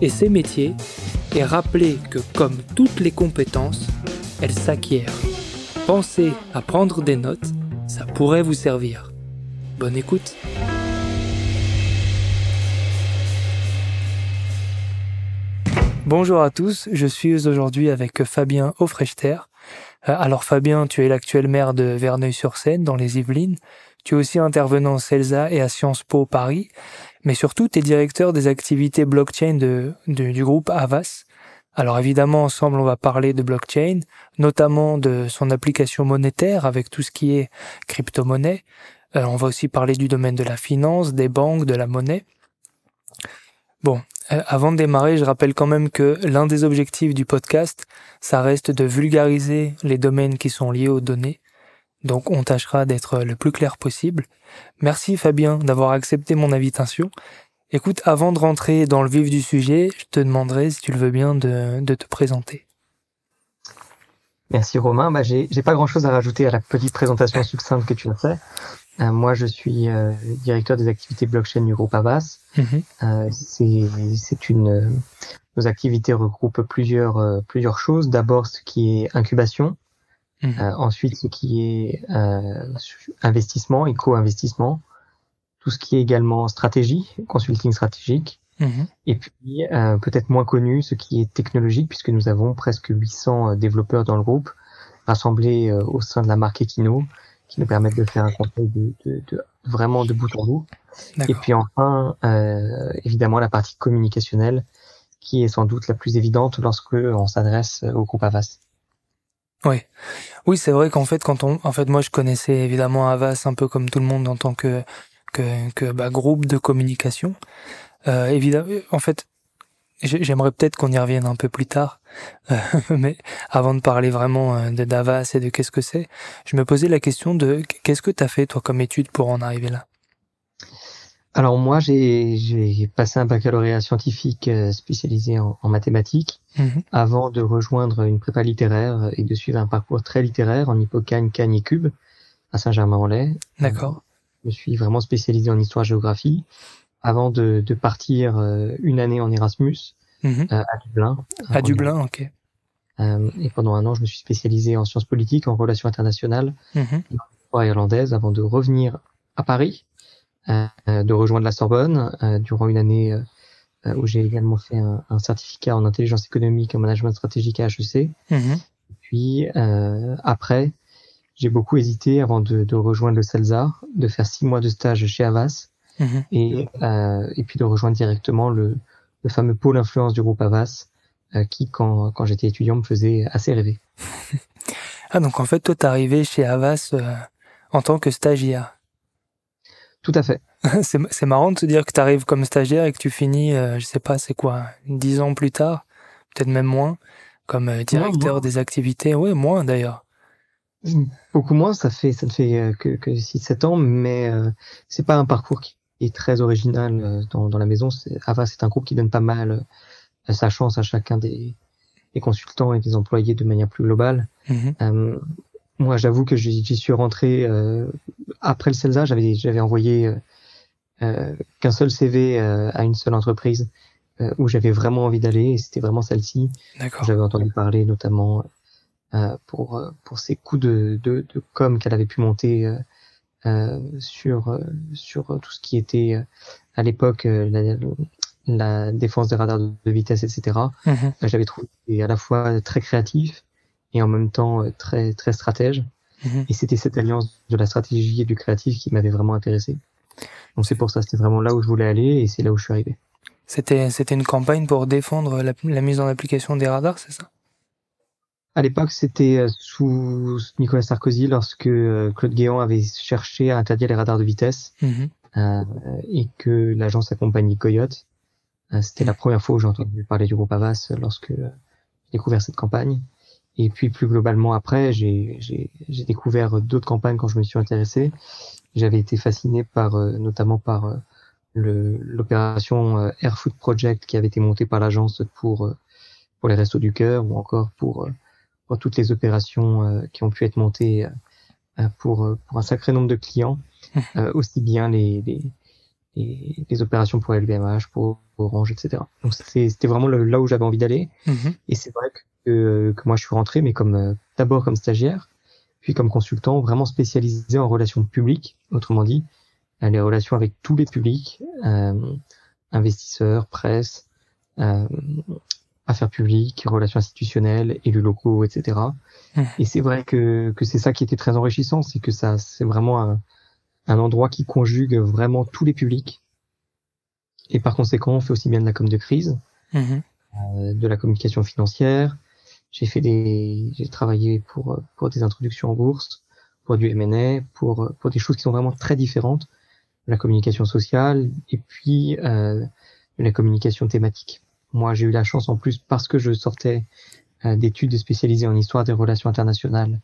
et ses métiers et rappeler que comme toutes les compétences, elles s'acquièrent. Pensez à prendre des notes, ça pourrait vous servir. Bonne écoute. Bonjour à tous, je suis aujourd'hui avec Fabien Aufrechter. Euh, alors Fabien, tu es l'actuel maire de Verneuil-sur-Seine dans les Yvelines. Tu es aussi intervenant CELSA et à Sciences Po Paris mais surtout tu es directeur des activités blockchain du groupe Avas. Alors évidemment, ensemble, on va parler de blockchain, notamment de son application monétaire avec tout ce qui est crypto-monnaie. Euh, on va aussi parler du domaine de la finance, des banques, de la monnaie. Bon, euh, avant de démarrer, je rappelle quand même que l'un des objectifs du podcast, ça reste de vulgariser les domaines qui sont liés aux données donc on tâchera d'être le plus clair possible. Merci Fabien d'avoir accepté mon invitation. Écoute, avant de rentrer dans le vif du sujet, je te demanderai, si tu le veux bien, de, te présenter. Merci Romain. Bah, j'ai, pas grand-chose à rajouter à la petite présentation succincte que tu as fait. Euh, moi, je suis euh, directeur des activités blockchain du groupe Avas. Mhm. Euh, c'est, une nos activités regroupent plusieurs plusieurs choses. D'abord, ce qui est incubation, Mhm. Euh, ensuite, ce qui est euh, investissement et co-investissement, tout ce qui est également stratégie, consulting stratégique, mhm. et puis euh, peut-être moins connu, ce qui est technologique, puisque nous avons presque 800 développeurs dans le groupe, rassemblés au sein de la marque Equino, qui nous permettent de faire un conseil de, de, de, vraiment de bout en bout. Et puis enfin, évidemment, la partie communicationnelle, qui est sans doute la plus évidente lorsque on s'adresse au groupe Avast. Oui, oui, c'est vrai qu'en fait, quand on, en fait, moi, je connaissais évidemment Avas un peu comme tout le monde en tant que que, que bah, groupe de communication. Euh, évidemment, en fait, j'aimerais peut-être qu'on y revienne un peu plus tard, euh, mais avant de parler vraiment euh, de d'Avas et de qu'est-ce que c'est, je me posais la question de qu'est-ce que tu as fait toi comme étude pour en arriver là? Alors moi, j'ai passé un baccalauréat scientifique euh, spécialisé en, mathématiques mhm. avant de rejoindre une prépa littéraire et de suivre un parcours très littéraire en hippocagne, cagne et cube à Saint-Germain-en-Laye. D'accord. Je me suis vraiment spécialisé en histoire-géographie avant de, partir euh, une année en Erasmus mhm. euh, à Dublin. À Dublin, ok. et pendant un an, je me suis spécialisé en sciences politiques, en relations internationales, mmh. en irlandaise, avant de revenir à Paris de rejoindre la Sorbonne euh, durant une année euh, où j'ai également fait un, un, certificat en intelligence économique et management stratégique à HEC. Mhm. Puis après, j'ai beaucoup hésité avant de, de, rejoindre le CELSA, de faire six mois de stage chez Avas mhm. et, euh, et puis de rejoindre directement le, le fameux pôle influence du groupe Avas qui, quand, quand j'étais étudiant, me faisait assez rêver. ah, donc en fait, toi, t'es arrivé chez Avas en tant que stagiaire tout à fait. c'est marrant de se dire que tu arrives comme stagiaire et que tu finis, euh, je sais pas, c'est quoi, dix ans plus tard, peut-être même moins, comme euh, directeur des activités. Oui, moins d'ailleurs. Beaucoup moins, ça fait ça ne fait euh, que, que 6-7 ans, mais euh, c'est pas un parcours qui est très original dans, dans la maison. Ava, c'est un groupe qui donne pas mal sa chance à chacun des, des, consultants et des employés de manière plus globale. Mm-hmm. Moi, j'avoue que j'y suis rentré euh, après le CELSA. J'avais j'avais envoyé euh, euh qu'un seul CV euh, à une seule entreprise où j'avais vraiment envie d'aller, et c'était vraiment celle-ci. J'avais entendu parler notamment pour pour ces coups de de, de com qu'elle avait pu monter sur sur tout ce qui était à l'époque la, la défense des radars de, vitesse, etc. Mhm. J'avais trouvé à la fois très créatif et en même temps très très stratège. Mhm. Et c'était cette alliance de la stratégie et du créatif qui m'avait vraiment intéressé. Donc c'est pour ça, c'était vraiment là où je voulais aller et c'est là où je suis arrivé. C'était c'était une campagne pour défendre la, mise en application des radars, c'est ça? À l'époque, c'était euh, sous Nicolas Sarkozy lorsque euh, Claude Guéant avait cherché à interdire les radars de vitesse mhm. euh, et que l'agence accompagnait Coyote. Euh, c'était la première fois où j'ai entendu parler du groupe Avas lorsque j'ai découvert cette campagne. Et puis plus globalement après, j'ai découvert d'autres campagnes quand je me suis intéressé. J'avais été fasciné par notamment par l'opération euh, Air Food Project qui avait été montée par l'agence pour euh, pour les restos du cœur ou encore pour, euh, pour toutes les opérations qui ont pu être montées pour pour un sacré nombre de clients, aussi bien les, les les, opérations pour LVMH, pour Orange, etc. Donc c'était vraiment là où j'avais envie d'aller. Mhm. Et c'est vrai que, que moi je suis rentré, mais comme d'abord comme stagiaire, puis comme consultant, vraiment spécialisé en relations publiques, autrement dit, les relations avec tous les publics, euh, investisseurs, presse, euh, affaires publiques, relations institutionnelles, élus locaux, etc. Mmh. Et c'est vrai que, que c'est ça qui était très enrichissant, c'est que ça, c'est vraiment un, un endroit qui conjugue vraiment tous les publics. Et par conséquent, on fait aussi bien de la com de crise, mmh. euh, de la communication financière. J'ai fait des, j'ai travaillé pour pour des introductions en bourse, pour du M&A, pour pour des choses qui sont vraiment très différentes la communication sociale et puis euh, la communication thématique. Moi, j'ai eu la chance en plus parce que je sortais euh, d'études spécialisées en histoire des relations internationales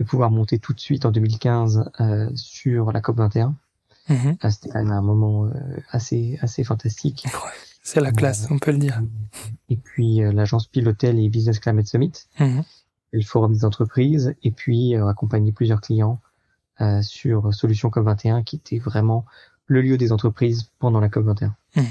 de pouvoir monter tout de suite en 2015 euh, sur la COP 21. Mhm. Ah, c'était quand même un moment euh, assez assez fantastique. c'est la classe, on peut le dire. Et puis l'agence pilotait les Business Climate Summit, mhm. le forum des entreprises, et puis accompagner plusieurs clients euh, sur Solution COP21 qui était vraiment le lieu des entreprises pendant la COP21. Hmm.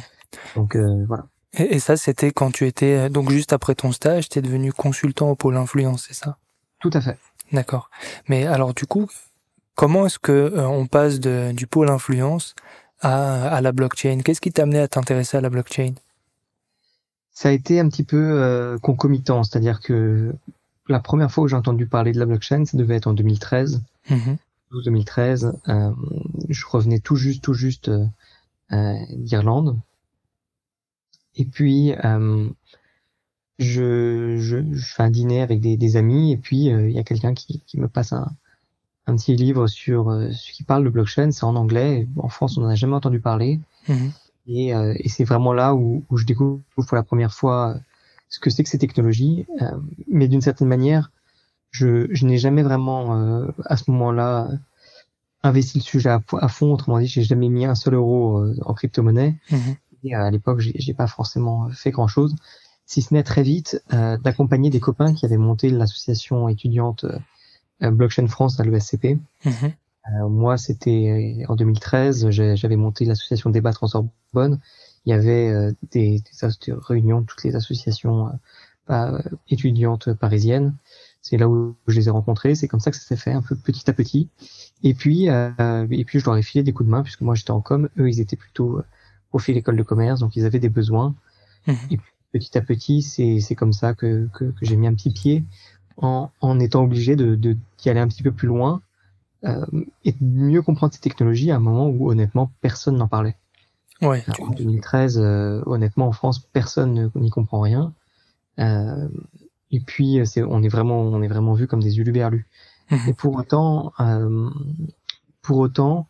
Donc euh, voilà. Et, ça, c'était quand tu étais euh, donc juste après ton stage, tu es devenu consultant au pôle influence, c'est ça? Tout à fait. D'accord. Mais alors du coup, comment est-ce que on passe de, du pôle influence à, à la blockchain? Qu'est-ce qui t'a amené à t'intéresser à la blockchain? Ça a été un petit peu concomitant, c'est-à-dire que la première fois où j'ai entendu parler de la blockchain, ça devait être en 2013. 2013, euh, je revenais tout juste, tout juste euh, euh, d'Irlande. Et puis, je, je, je, fais un dîner avec des, des amis et puis il y a quelqu'un qui, qui, me passe un, un petit livre sur ce qui parle de blockchain. C'est en anglais. En France, on n'en a jamais entendu parler. Mhm. Et, et c'est vraiment là où, où, je découvre pour la première fois ce que c'est que ces technologies. mais d'une certaine manière, je, je n'ai jamais vraiment euh, à ce moment-là investi le sujet à, fond. Autrement dit, j'ai jamais mis un seul euro euh, en crypto-monnaie. Mhm. Et à l'époque, j'ai pas forcément fait grand-chose, si ce n'est très vite euh, d'accompagner des copains qui avaient monté l'association étudiante Blockchain France à l'ESCP. Mhm. moi, c'était en 2013, j'avais monté l'association Débattre en Sorbonne. Il y avait des, des, réunions de toutes les associations étudiantes parisiennes. C'est là où je les ai rencontrés. C'est comme ça que ça s'est fait, un peu petit à petit. Et puis, euh, et puis je leur ai filé des coups de main puisque moi j'étais en com. Eux, ils étaient plutôt euh, profil école de commerce, donc ils avaient des besoins. Mhm. Et puis, petit à petit, c'est c'est comme ça que, que, que j'ai mis un petit pied en, en étant obligé de d'y aller un petit peu plus loin euh, et de mieux comprendre ces technologies à un moment où honnêtement personne n'en parlait. Ouais. en 2013, euh, honnêtement en France, personne n'y comprend rien. Euh, et puis, c'est, on est vraiment, on est vraiment vu comme des uluberlus. Mhm. Et pour autant, euh, pour autant,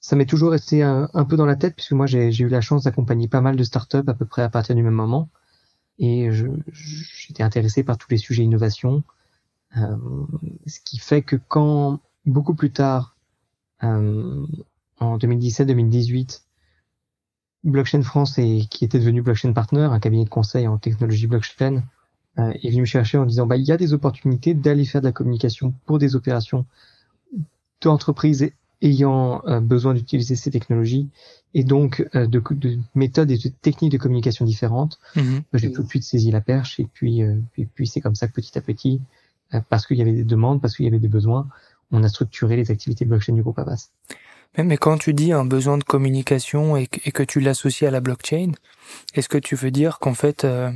ça m'est toujours resté un, peu dans la tête puisque moi j'ai, eu la chance d'accompagner pas mal de startups à peu près à partir du même moment. Et j'étais intéressé par tous les sujets innovation. Euh, ce qui fait que quand, beaucoup plus tard, euh, en 2017-2018, Blockchain France, et, qui était devenu Blockchain Partner, un cabinet de conseil en technologie blockchain, euh, est venu me chercher en disant bah il y a des opportunités d'aller faire de la communication pour des opérations d'entreprises ayant euh, besoin d'utiliser ces technologies et donc euh, de, de, méthodes et de techniques de communication différentes. Mhm. J'ai tout de suite saisi la perche et puis et puis c'est comme ça que petit à petit parce qu'il y avait des demandes, parce qu'il y avait des besoins, on a structuré les activités blockchain du groupe Avas. Mais, mais quand tu dis un besoin de communication et que, et que tu l'associes à la blockchain, est-ce que tu veux dire qu'en fait, euh,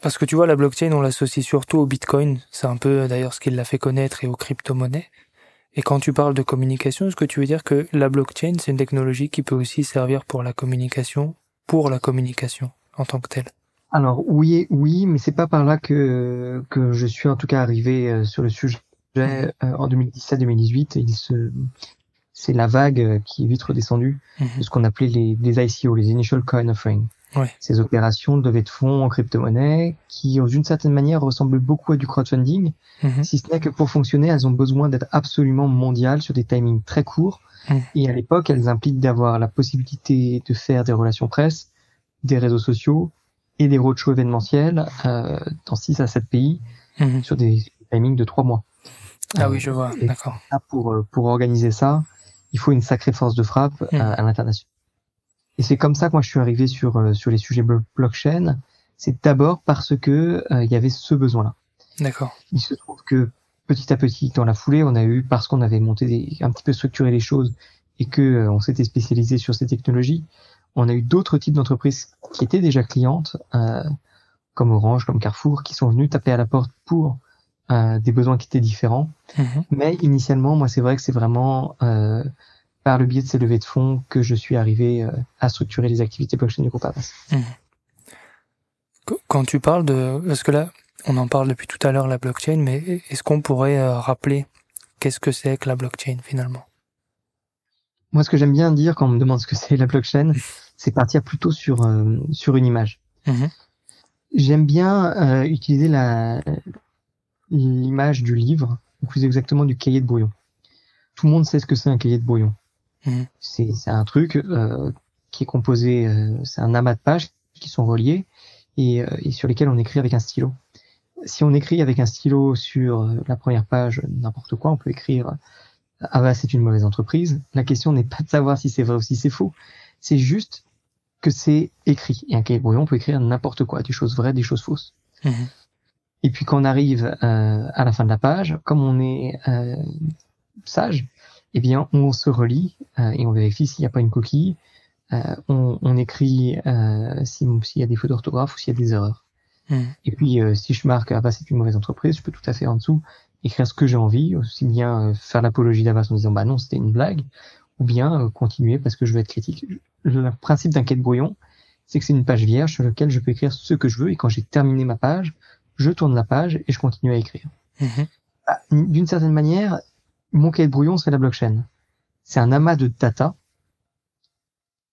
parce que tu vois, la blockchain, on l'associe surtout au Bitcoin, c'est un peu d'ailleurs ce qui l'a fait connaître et aux crypto-monnaies. Et quand tu parles de communication, est-ce que tu veux dire que la blockchain, c'est une technologie qui peut aussi servir pour la communication, pour la communication en tant que telle? Alors oui, oui, mais c'est pas par là que que je suis en tout cas arrivé euh, sur le sujet euh, en 2017-2018. Il se c'est la vague qui est vite redescendue mhm. de ce qu'on appelait les, les ICO, les Initial Coin Offering. Ouais. Ces opérations de levée de fonds en crypto-monnaie qui, d'une certaine manière, ressemblent beaucoup à du crowdfunding, mhm. si ce n'est que pour fonctionner, elles ont besoin d'être absolument mondiales sur des timings très courts. Mhm. Et à l'époque, elles impliquent d'avoir la possibilité de faire des relations presse, des réseaux sociaux et des roadshows événementiels euh, dans 6 à 7 pays mhm. sur des timings de 3 mois. Ah oui, je vois, d'accord. Pour, euh, pour organiser ça, il faut une sacrée force de frappe euh, à l'international. Et c'est comme ça que moi je suis arrivé sur euh, sur les sujets blockchain. C'est d'abord parce que euh, il y avait ce besoin-là. D'accord. Il se trouve que petit à petit, dans la foulée, on a eu parce qu'on avait monté des, un petit peu structuré les choses et que euh, on s'était spécialisé sur ces technologies, on a eu d'autres types d'entreprises qui étaient déjà clientes, comme Orange, comme Carrefour, qui sont venus taper à la porte pour des besoins qui étaient différents. Mhm. Mais initialement, moi, c'est vrai que c'est vraiment par le biais de ces levées de fonds que je suis arrivé euh, à structurer les activités blockchain du groupe Avas. Mmh. Quand tu parles de, parce que là, on en parle depuis tout à l'heure la blockchain, mais est-ce qu'on pourrait euh, rappeler qu'est-ce que c'est que la blockchain finalement? Moi, ce que j'aime bien dire quand on me demande ce que c'est la blockchain, c'est partir plutôt sur euh, sur une image. Mmh. J'aime bien utiliser la l'image du livre, ou plus exactement du cahier de brouillon. Tout le monde sait ce que c'est un cahier de brouillon. Mhm. C'est un truc euh, qui est composé, euh, c'est un amas de pages qui sont reliées et, euh, et, sur lesquelles on écrit avec un stylo. Si on écrit avec un stylo sur la première page n'importe quoi, on peut écrire ah bah c'est une mauvaise entreprise. La question n'est pas de savoir si c'est vrai ou si c'est faux, c'est juste que c'est écrit. Et un cahier de brouillon, on peut écrire n'importe quoi, des choses vraies, des choses fausses. Mhm. Et puis quand on arrive euh, à la fin de la page, comme on est euh, sage, eh bien, on se relie euh, et on vérifie s'il n'y a pas une coquille. Euh, on, on, écrit euh, s'il y a des fautes d'orthographe ou s'il y a des erreurs. Hmm. Et puis, euh, si je marque ah bah c'est une mauvaise entreprise, je peux tout à fait en dessous écrire ce que j'ai envie, aussi bien faire l'apologie d'Avas en disant bah non c'était une blague, ou bien continuer parce que je veux être critique. Le principe d'un quête brouillon, c'est que c'est une page vierge sur laquelle je peux écrire ce que je veux et quand j'ai terminé ma page, je tourne la page et je continue à écrire. Hmm. Ah, d'une certaine manière, mon cahier de brouillon, c'est la blockchain. C'est un amas de data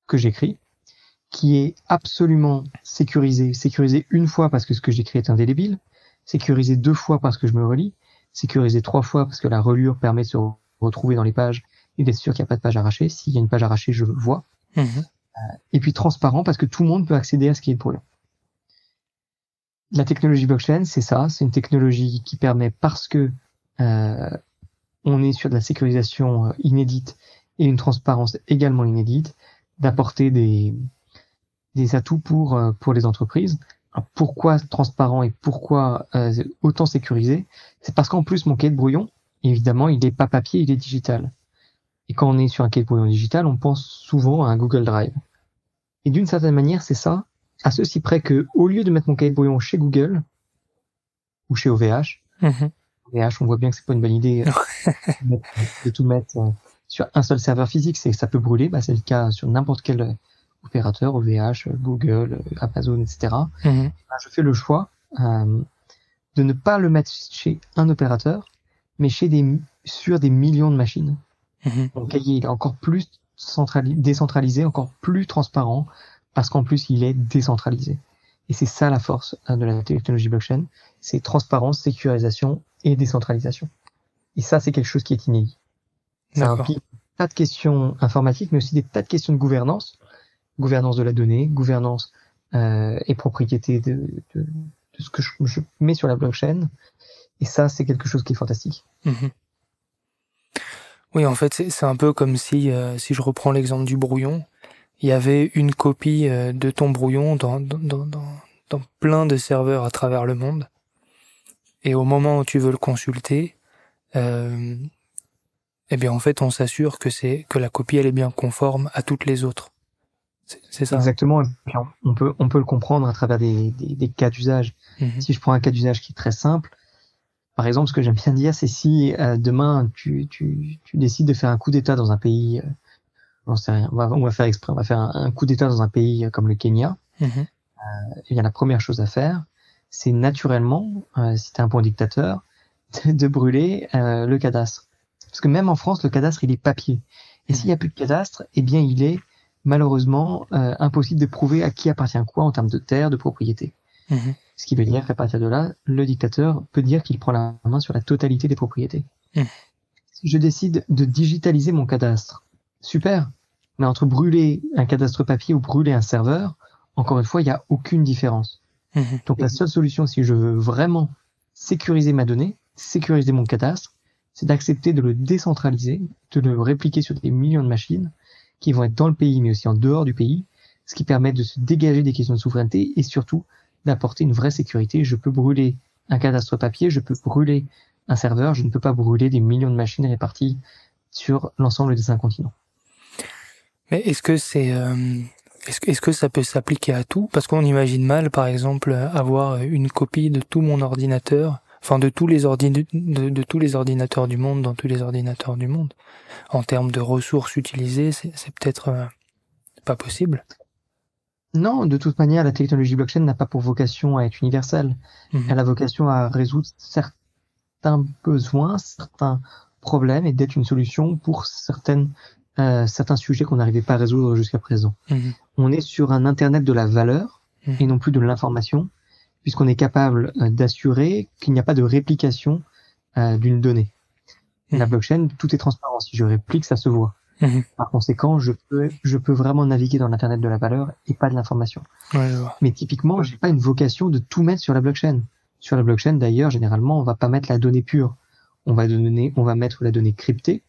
que j'écris, qui est absolument sécurisé. Sécurisé une fois parce que ce que j'écris est indélébile, sécurisé deux fois parce que je me relis, sécurisé trois fois parce que la relure permet de se retrouver dans les pages et d'être sûr qu'il n'y a pas de page arrachée. S'il y a une page arrachée, je le vois. Mhm. Euh, et puis transparent parce que tout le monde peut accéder à ce qui est de brouillon. La technologie blockchain, c'est ça. C'est une technologie qui permet parce que euh, on est sur de la sécurisation euh, inédite et une transparence également inédite, d'apporter des, des atouts pour, euh, pour les entreprises. pourquoi transparent et pourquoi euh, autant sécurisé? C'est parce qu'en plus, mon cahier de brouillon, évidemment, il n'est pas papier, il est digital. Et quand on est sur un cahier de brouillon digital, on pense souvent à un Google Drive. Et d'une certaine manière, c'est ça, à ceci près que, au lieu de mettre mon cahier de brouillon chez Google, ou chez OVH, on voit bien que c'est pas une bonne idée euh, de tout mettre euh, sur un seul serveur physique, c'est ça peut brûler. Bah, c'est le cas sur n'importe quel euh, opérateur, OVH, Google, Amazon, etc. Mhm. Bah, je fais le choix de ne pas le mettre chez un opérateur, mais chez des sur des millions de machines. Mmh. Mon cahier est encore plus décentralisé, encore plus transparent, parce qu'en plus il est décentralisé. Et c'est ça la force de la technologie blockchain, c'est transparence, sécurisation et décentralisation. Et ça, c'est quelque chose qui est inédit. Ça implique tas de questions informatiques, mais aussi des tas de questions de gouvernance, gouvernance de la donnée, gouvernance euh, et propriété de, de, de, ce que je, je, mets sur la blockchain. Et ça, c'est quelque chose qui est fantastique. Mhm. Oui, en fait, c'est un peu comme si, euh, si je reprends l'exemple du brouillon, il y avait une copie euh, de ton brouillon dans, dans, dans, dans plein de serveurs à travers le monde. Et au moment où tu veux le consulter, euh, eh bien en fait on s'assure que c'est que la copie elle est bien conforme à toutes les autres. C'est ça. Exactement. On peut on peut le comprendre à travers des, des, des cas d'usage. Mhm. Si je prends un cas d'usage qui est très simple, par exemple, ce que j'aime bien dire, c'est si euh, demain tu, tu, tu, décides de faire un coup d'État dans un pays, euh, on, sait rien, on, va, on va faire exprès, on va faire un, coup d'État dans un pays euh, comme le Kenya. Euh, eh bien la première chose à faire, c'est naturellement, si tu es un bon dictateur, de brûler le cadastre. Parce que même en France, le cadastre, il est papier. Et s'il n'y a plus de cadastre, eh bien, il est malheureusement euh, impossible de prouver à qui appartient quoi en termes de terre, de propriété. Mhm. Ce qui veut dire qu'à partir de là, le dictateur peut dire qu'il prend la main sur la totalité des propriétés. Mhm. Je décide de digitaliser mon cadastre, super. Mais entre brûler un cadastre papier ou brûler un serveur, encore une fois, il n'y a aucune différence. Mhm. Donc la seule solution, si je veux vraiment sécuriser ma donnée, sécuriser mon cadastre, c'est d'accepter de le décentraliser, de le répliquer sur des millions de machines qui vont être dans le pays mais aussi en dehors du pays, ce qui permet de se dégager des questions de souveraineté et surtout d'apporter une vraie sécurité. Je peux brûler un cadastre papier, je peux brûler un serveur, je ne peux pas brûler des millions de machines réparties sur l'ensemble des cinq continents. Mais est-ce que c'est euh, est-ce que, ça peut s'appliquer à tout? Parce qu'on imagine mal, par exemple, avoir une copie de tout mon ordinateur enfin de tous les de, tous les ordinateurs du monde dans tous les ordinateurs du monde. En termes de ressources utilisées, c'est, peut-être euh, pas possible. Non, de toute manière, la technologie blockchain n'a pas pour vocation à être universelle. Mhm. Elle a vocation à résoudre certains besoins, certains problèmes et d'être une solution pour certaines, euh, certains sujets qu'on n'arrivait pas à résoudre jusqu'à présent. Mhm. On est sur un Internet de la valeur mhm. et non plus de l'information puisqu'on est capable euh, d'assurer qu'il n'y a pas de réplication euh, d'une donnée. La mhm. blockchain, tout est transparent. Si je réplique, ça se voit. Par conséquent, je peux, je peux vraiment naviguer dans l'internet de la valeur et pas de l'information. Mais typiquement, j'ai pas une vocation de tout mettre sur la blockchain. Sur la blockchain, d'ailleurs, généralement, on va pas mettre la donnée pure. On va donner, on va mettre la donnée cryptée,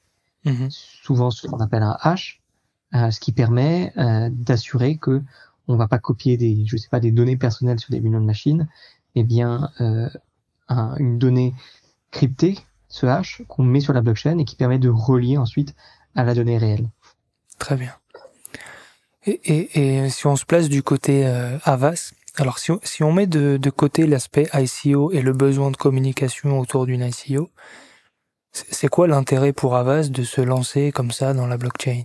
mhm. souvent ce qu'on appelle un hash, euh, ce qui permet d'assurer que on va pas copier des, je sais pas, des données personnelles sur des millions de machines, mais bien euh, une donnée cryptée, ce hash, qu'on met sur la blockchain et qui permet de relier ensuite à la donnée réelle. Très bien. Et, et, et si on se place du côté euh, Avas, alors si on, si on met de, de côté l'aspect ICO et le besoin de communication autour d'une ICO, c'est quoi l'intérêt pour Avas de se lancer comme ça dans la blockchain?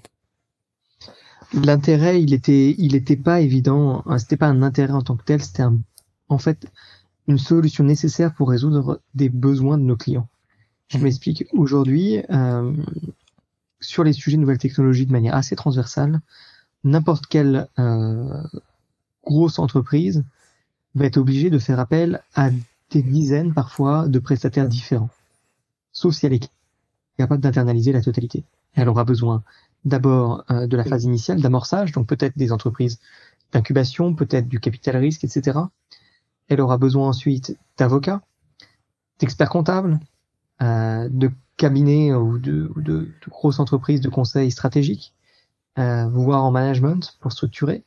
L'intérêt, il était, il était pas évident. Hein, c'était pas un intérêt en tant que tel. C'était en fait une solution nécessaire pour résoudre des besoins de nos clients. Je mmh. m'explique. Aujourd'hui, euh, sur les sujets de nouvelles technologies de manière assez transversale, n'importe quelle euh, grosse entreprise va être obligée de faire appel à des dizaines parfois de prestataires différents, sauf si elle est capable d'internaliser la totalité. Elle aura besoin d'abord euh, de la phase initiale d'amorçage, donc peut-être des entreprises d'incubation, peut-être du capital risque, etc. Elle aura besoin ensuite d'avocats, d'experts comptables, euh, de cabinets ou de, grosses entreprises de conseil stratégiques, euh, voire en management pour structurer.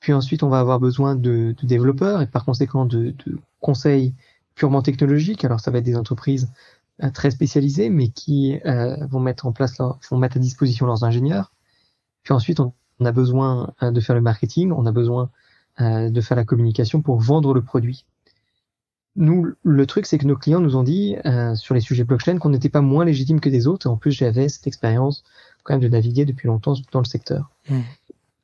Puis ensuite, on va avoir besoin de, développeurs et par conséquent de, conseils purement technologiques. Alors ça va être des entreprises très spécialisés, mais qui euh, vont mettre en place, vont mettre à disposition leurs ingénieurs. Puis ensuite, on, a besoin euh, de faire le marketing, on a besoin de faire la communication pour vendre le produit. Nous, le truc, c'est que nos clients nous ont dit sur les sujets blockchain qu'on n'était pas moins légitime que des autres. En plus, j'avais cette expérience quand même de naviguer depuis longtemps dans le secteur. Hmm.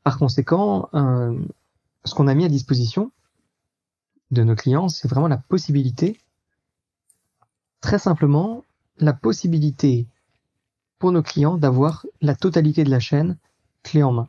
Par conséquent, ce qu'on a mis à disposition de nos clients, c'est vraiment la possibilité très simplement la possibilité pour nos clients d'avoir la totalité de la chaîne clé en main.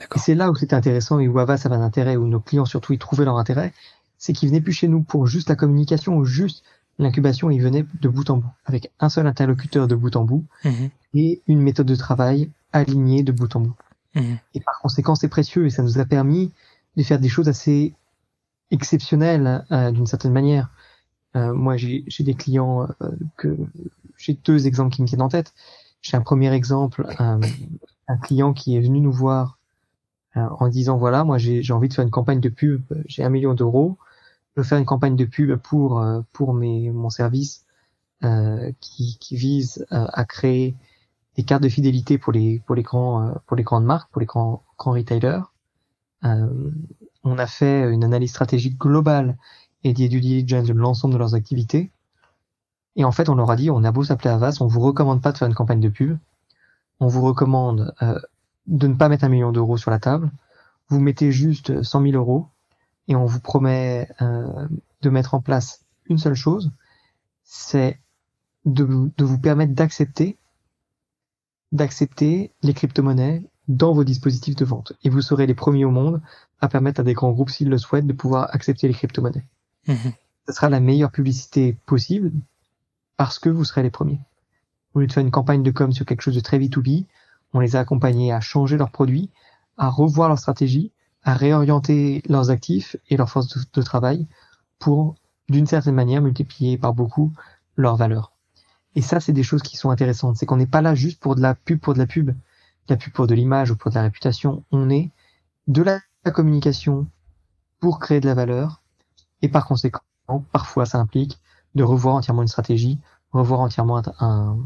Et c'est là où c'était intéressant et où Avas avait un intérêt, où nos clients surtout y trouvaient leur intérêt, c'est qu'ils venaient plus chez nous pour juste la communication ou juste l'incubation, ils venaient de bout en bout, avec un seul interlocuteur de bout en bout mhm. et une méthode de travail alignée de bout en bout. Mhm. Et par conséquent, c'est précieux et ça nous a permis de faire des choses assez exceptionnelles euh, d'une certaine manière. Euh, moi, j'ai des clients euh, que j'ai deux exemples qui me viennent en tête. J'ai un premier exemple, un, un, client qui est venu nous voir euh, en disant voilà, moi j'ai envie de faire une campagne de pub, j'ai un million d'euros, je veux faire une campagne de pub pour pour mes mon service euh, qui, qui vise euh, à créer des cartes de fidélité pour les pour les grands euh, pour les grandes marques, pour les grands grands retailers. on a fait une analyse stratégique globale et des due diligence de l'ensemble de leurs activités. Et en fait, on leur a dit, on a beau s'appeler Avas, on vous recommande pas de faire une campagne de pub. On vous recommande de ne pas mettre un million d'euros sur la table. Vous mettez juste 100 000 euros et on vous promet de mettre en place une seule chose, c'est de, vous permettre d'accepter d'accepter les crypto-monnaies dans vos dispositifs de vente. Et vous serez les premiers au monde à permettre à des grands groupes, s'ils le souhaitent, de pouvoir accepter les crypto-monnaies. Mhm. Ce sera la meilleure publicité possible parce que vous serez les premiers. Au lieu de faire une campagne de com sur quelque chose de très B2B, on les a accompagnés à changer leurs produits, à revoir leur stratégie, à réorienter leurs actifs et leurs forces de travail pour, d'une certaine manière, multiplier par beaucoup leur valeur. Et ça, c'est des choses qui sont intéressantes. C'est qu'on n'est pas là juste pour de la pub pour de la pub, de la pub pour de l'image ou pour de la réputation. On est de la communication pour créer de la valeur. Et par conséquent, parfois, ça implique de revoir entièrement une stratégie, revoir entièrement un,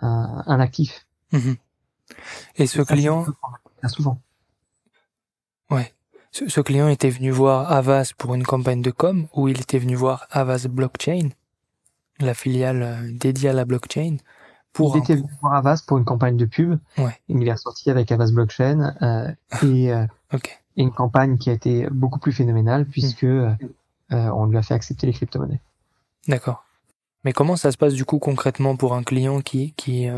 un, un actif. Mhm. Et ce client, souvent. Ouais. Ce, ce, client était venu voir Avas pour une campagne de com ou il était venu voir Avas Blockchain la filiale euh, dédiée à la blockchain. Pour il était venu voir Avas pour une campagne de pub. Ouais. Il est ressorti avec Avas Blockchain euh, et, euh, et, une campagne qui a été beaucoup plus phénoménale puisque hmm. Euh, on lui a fait accepter les crypto-monnaies. D'accord. Mais comment ça se passe du coup concrètement pour un client qui qui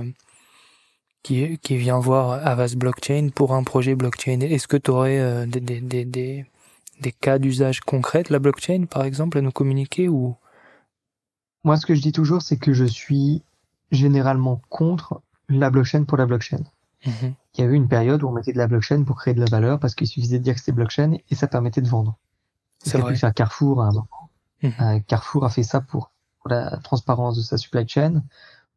qui, qui vient voir Avas Blockchain pour un projet blockchain? Est-ce que tu aurais des, des, des, des, des cas d'usage concrets de la blockchain par exemple à nous communiquer ou? Moi, ce que je dis toujours, c'est que je suis généralement contre la blockchain pour la blockchain. Mhm. Il y a eu une période où on mettait de la blockchain pour créer de la valeur parce qu'il suffisait de dire que c'était blockchain et ça permettait de vendre. C'est vrai. faire Carrefour à un moment. Mhm. Euh, Carrefour a fait ça pour, la transparence de sa supply chain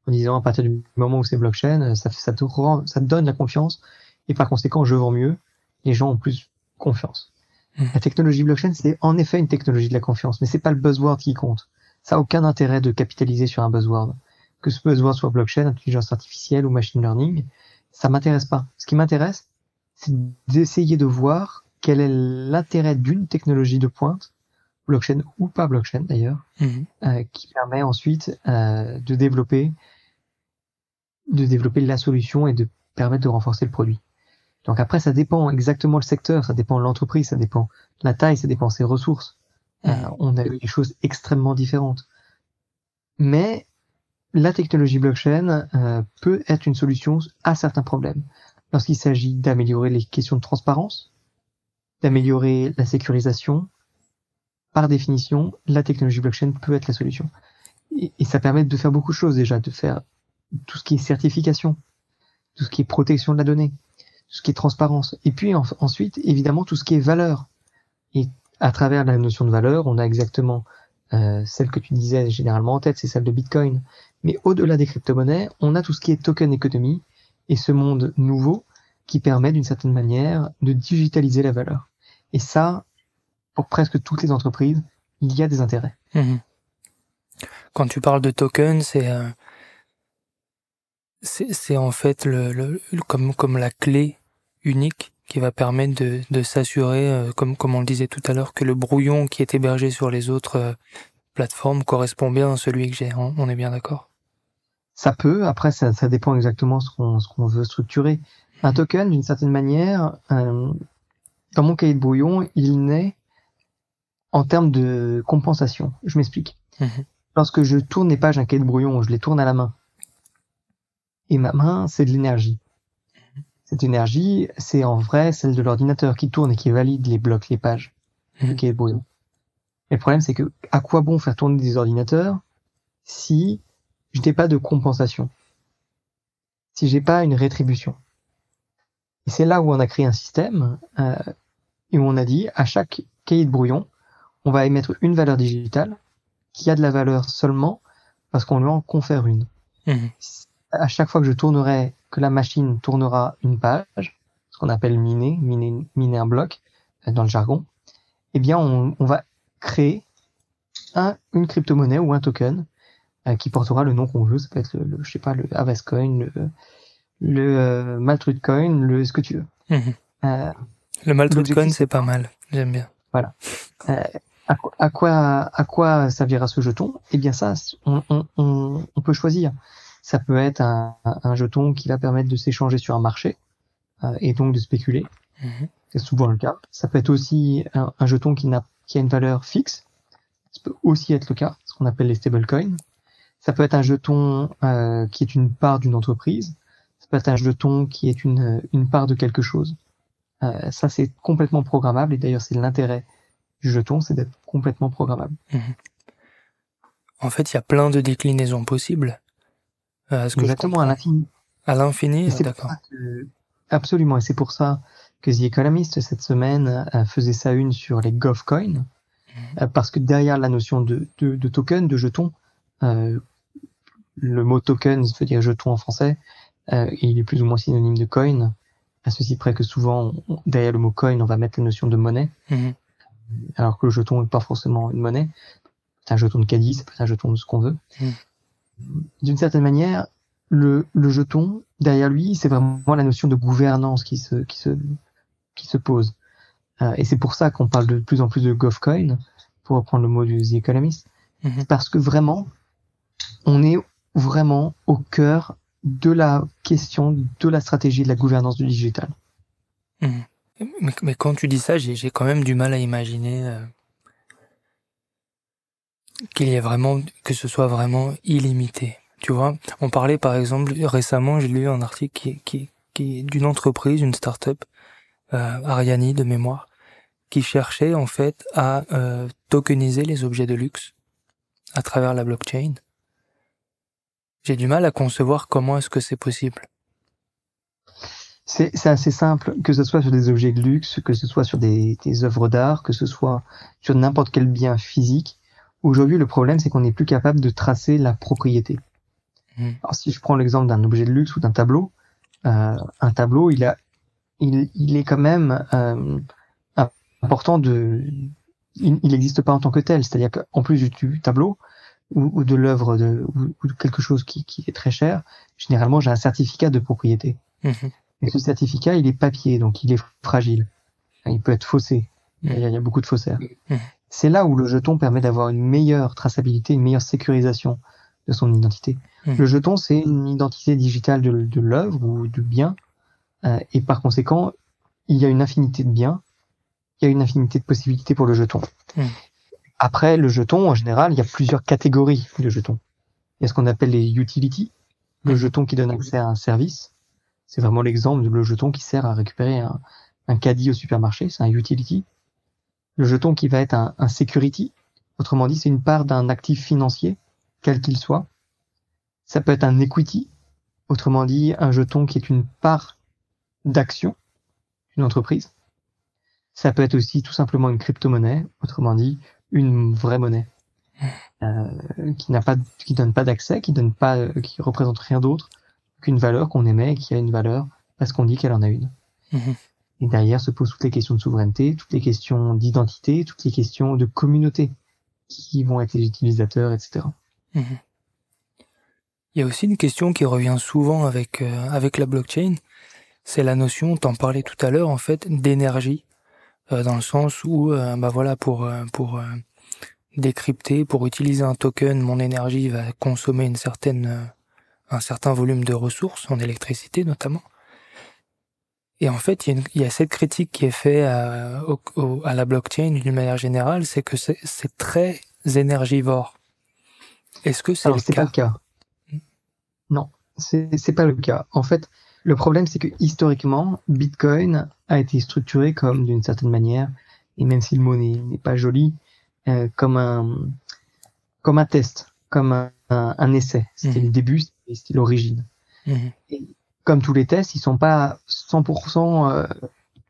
en disant à partir du moment où c'est blockchain, ça, ça te rend, ça te donne la confiance et par conséquent, je vends mieux. Les gens ont plus confiance. Mhm. La technologie blockchain, c'est en effet une technologie de la confiance, mais c'est pas le buzzword qui compte. Ça n'a aucun intérêt de capitaliser sur un buzzword. Que ce buzzword soit blockchain, intelligence artificielle ou machine learning, ça m'intéresse pas. Ce qui m'intéresse, c'est d'essayer de voir quel est l'intérêt d'une technologie de pointe, blockchain ou pas blockchain d'ailleurs, mhm. euh, qui permet ensuite euh, de développer de développer la solution et de permettre de renforcer le produit. Donc après, ça dépend exactement le secteur, ça dépend de l'entreprise, ça dépend de la taille, ça dépend de ses ressources. Euh, on a eu des choses extrêmement différentes. Mais la technologie blockchain peut être une solution à certains problèmes. Lorsqu'il s'agit d'améliorer les questions de transparence, d'améliorer la sécurisation, par définition, la technologie blockchain peut être la solution. Et, ça permet de faire beaucoup de choses déjà, de faire tout ce qui est certification, tout ce qui est protection de la donnée, tout ce qui est transparence, et puis ensuite, évidemment, tout ce qui est valeur. Et à travers la notion de valeur, on a exactement euh, celle que tu disais généralement en tête, c'est celle de Bitcoin. Mais au-delà des crypto-monnaies, on a tout ce qui est token économie et ce monde nouveau qui permet d'une certaine manière de digitaliser la valeur. Et ça, pour presque toutes les entreprises, il y a des intérêts. Mhm. Quand tu parles de token, c'est euh, c'est en fait le, le, comme comme la clé unique qui va permettre de, de s'assurer, euh, comme, comme on le disait tout à l'heure, que le brouillon qui est hébergé sur les autres euh, plateformes correspond bien à celui que j'ai. On, est bien d'accord? Ça peut. Après, ça, ça dépend exactement ce qu'on ce qu'on veut structurer. Un token, d'une certaine manière, euh, dans mon cahier de brouillon, il naît en termes de compensation. Je m'explique. Mhm. Lorsque je tourne les pages d'un cahier de brouillon, je les tourne à la main. Et ma main, c'est de l'énergie. Cette énergie, c'est en vrai celle de l'ordinateur qui tourne et qui valide les blocs, les pages mmh. du brouillon. Et le problème, c'est que à quoi bon faire tourner des ordinateurs si je n'ai pas de compensation, si j'ai pas une rétribution? Et c'est là où on a créé un système euh, et où on a dit à chaque cahier de brouillon, on va émettre une valeur digitale qui a de la valeur seulement parce qu'on lui en confère une. Mmh. À chaque fois que je tournerai que la machine tournera une page, ce qu'on appelle miner, miner, miner un bloc euh, dans le jargon, eh bien on, va créer un, une crypto-monnaie ou un token qui portera le nom qu'on veut. Ça peut être le, je sais pas, le Avascoin, le, le euh, Maltrud Coin, le ce que tu veux. Mhm. Euh, le Maltrud Coin, c'est pas mal. J'aime bien. Voilà. Euh, à, à, quoi à quoi servira ce jeton? Eh bien ça, on, on, on, peut choisir. Ça peut être un, un, jeton qui va permettre de s'échanger sur un marché euh, et donc de spéculer. Mhm. C'est souvent le cas. Ça peut être aussi un, un jeton qui n'a qui a une valeur fixe. Ça peut aussi être le cas, ce qu'on appelle les stablecoins. Ça peut être un jeton euh, qui est une part d'une entreprise partage de ton qui est une, une part de quelque chose. Euh, ça, c'est complètement programmable et d'ailleurs, c'est l'intérêt du jeton, c'est d'être complètement programmable. Mhm. En fait, il y a plein de déclinaisons possibles. Euh, ce Exactement, à l'infini. À l'infini, d'accord. Absolument, et c'est pour ça que The Economist, cette semaine, euh, faisait sa une sur les GovCoins, mhm. euh, parce que derrière la notion de, de, de token, de jeton, euh, le mot token veut dire jeton en français, euh, il est plus ou moins synonyme de coin, à ceci près que souvent, derrière le mot coin, on va mettre la notion de monnaie, mhm. alors que le jeton n'est pas forcément une monnaie. C'est un jeton de caddie, c'est un jeton de ce qu'on veut. Mhm. D'une certaine manière, le, le jeton, derrière lui, c'est vraiment la notion de gouvernance qui se, qui se, qui se pose. Euh, et c'est pour ça qu'on parle de plus en plus de GovCoin, pour reprendre le mot du The Economist, mhm. parce que vraiment, on est vraiment au cœur de la question de la stratégie de la gouvernance du digital. Hmm. Mais, quand tu dis ça, j'ai quand même du mal à imaginer euh, qu'il y ait vraiment, que ce soit vraiment illimité. Tu vois, on parlait par exemple récemment, j'ai lu un article qui, qui, qui d'une entreprise, une start-up, euh, Ariani de mémoire, qui cherchait en fait à euh, tokeniser les objets de luxe à travers la blockchain j'ai du mal à concevoir comment est-ce que c'est possible. C'est assez simple, que ce soit sur des objets de luxe, que ce soit sur des, des œuvres d'art, que ce soit sur n'importe quel bien physique. Aujourd'hui, le problème, c'est qu'on n'est plus capable de tracer la propriété. Hmm. Alors, si je prends l'exemple d'un objet de luxe ou d'un tableau, euh, un tableau, il a, il, il est quand même euh, important de, il n'existe pas en tant que tel. C'est-à-dire qu'en plus du tableau, ou, ou de l'œuvre de, ou, de quelque chose qui, qui, est très cher, généralement j'ai un certificat de propriété. Mhm. Et ce certificat, il est papier, donc il est fragile. Il peut être faussé. Il, y a, beaucoup de faussaires. Mhm. C'est là où le jeton permet d'avoir une meilleure traçabilité, une meilleure sécurisation de son identité. Mhm. Le jeton, c'est une identité digitale de, de l'œuvre ou du bien, euh, et par conséquent, il y a une infinité de biens, il y a une infinité de possibilités pour le jeton. Après, le jeton, en général, il y a plusieurs catégories de jetons. Il y a ce qu'on appelle les utilities, le jeton qui donne accès à un service. C'est vraiment l'exemple de le jeton qui sert à récupérer un, un caddie au supermarché, c'est un utility. Le jeton qui va être un, un security, autrement dit, c'est une part d'un actif financier, quel qu'il soit. Ça peut être un equity, autrement dit, un jeton qui est une part d'action d'une entreprise. Ça peut être aussi tout simplement une crypto-monnaie, autrement dit, une vraie monnaie euh, qui n'a pas, qui donne pas d'accès, qui donne pas, euh, qui représente rien d'autre qu'une valeur qu'on émet et qui a une valeur parce qu'on dit qu'elle en a une. Mhm. Et derrière se posent toutes les questions de souveraineté, toutes les questions d'identité, toutes les questions de communauté qui vont être les utilisateurs, etc. Mhm. Il y a aussi une question qui revient souvent avec euh, avec la blockchain, c'est la notion, t'en parlais tout à l'heure en fait, d'énergie dans le sens où, euh, bah voilà, pour euh, pour décrypter, pour utiliser un token, mon énergie va consommer une certaine un certain volume de ressources, en électricité notamment. Et en fait, il y, a cette critique qui est faite à, à la blockchain d'une manière générale, c'est que c'est très énergivore. Est-ce que c'est le, cas pas le cas Non, c'est pas le cas. En fait, le problème, c'est que historiquement, Bitcoin a été structuré comme, d'une certaine manière, et même si le mot n'est pas joli, euh, comme un comme un test, comme un, un, essai. C'était le mhm. début, c'était l'origine. Mhm. Comme tous les tests, ils sont pas 100% euh,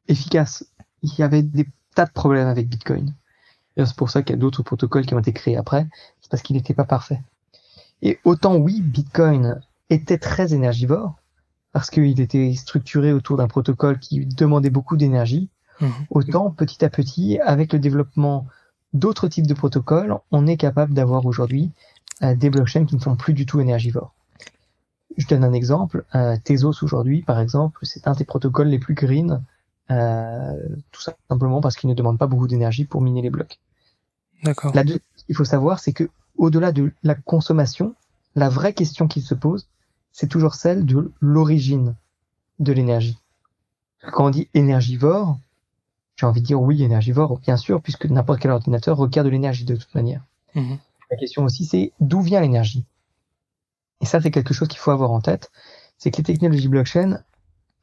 efficaces. Il y avait des tas de problèmes avec Bitcoin. C'est pour ça qu'il y a d'autres protocoles qui ont été créés après. C'est parce qu'il n'était pas parfait. Et autant oui, Bitcoin était très énergivore, parce qu'il était structuré autour d'un protocole qui demandait beaucoup d'énergie. Mhm. Autant petit à petit, avec le développement d'autres types de protocoles, on est capable d'avoir aujourd'hui des blockchains qui ne sont plus du tout énergivores. Je donne un exemple. Tezos aujourd'hui, par exemple, c'est un des protocoles les plus green, tout simplement parce qu'il ne demande pas beaucoup d'énergie pour miner les blocs. D'accord. Là, il faut savoir, c'est que au-delà de la consommation, la vraie question qui se pose, c'est toujours celle de l'origine de l'énergie. Quand on dit énergivore, j'ai envie de dire oui, énergivore, bien sûr, puisque n'importe quel ordinateur requiert de l'énergie de toute manière. Mhm. La question aussi, c'est d'où vient l'énergie? Et ça, c'est quelque chose qu'il faut avoir en tête, c'est que les technologies blockchain,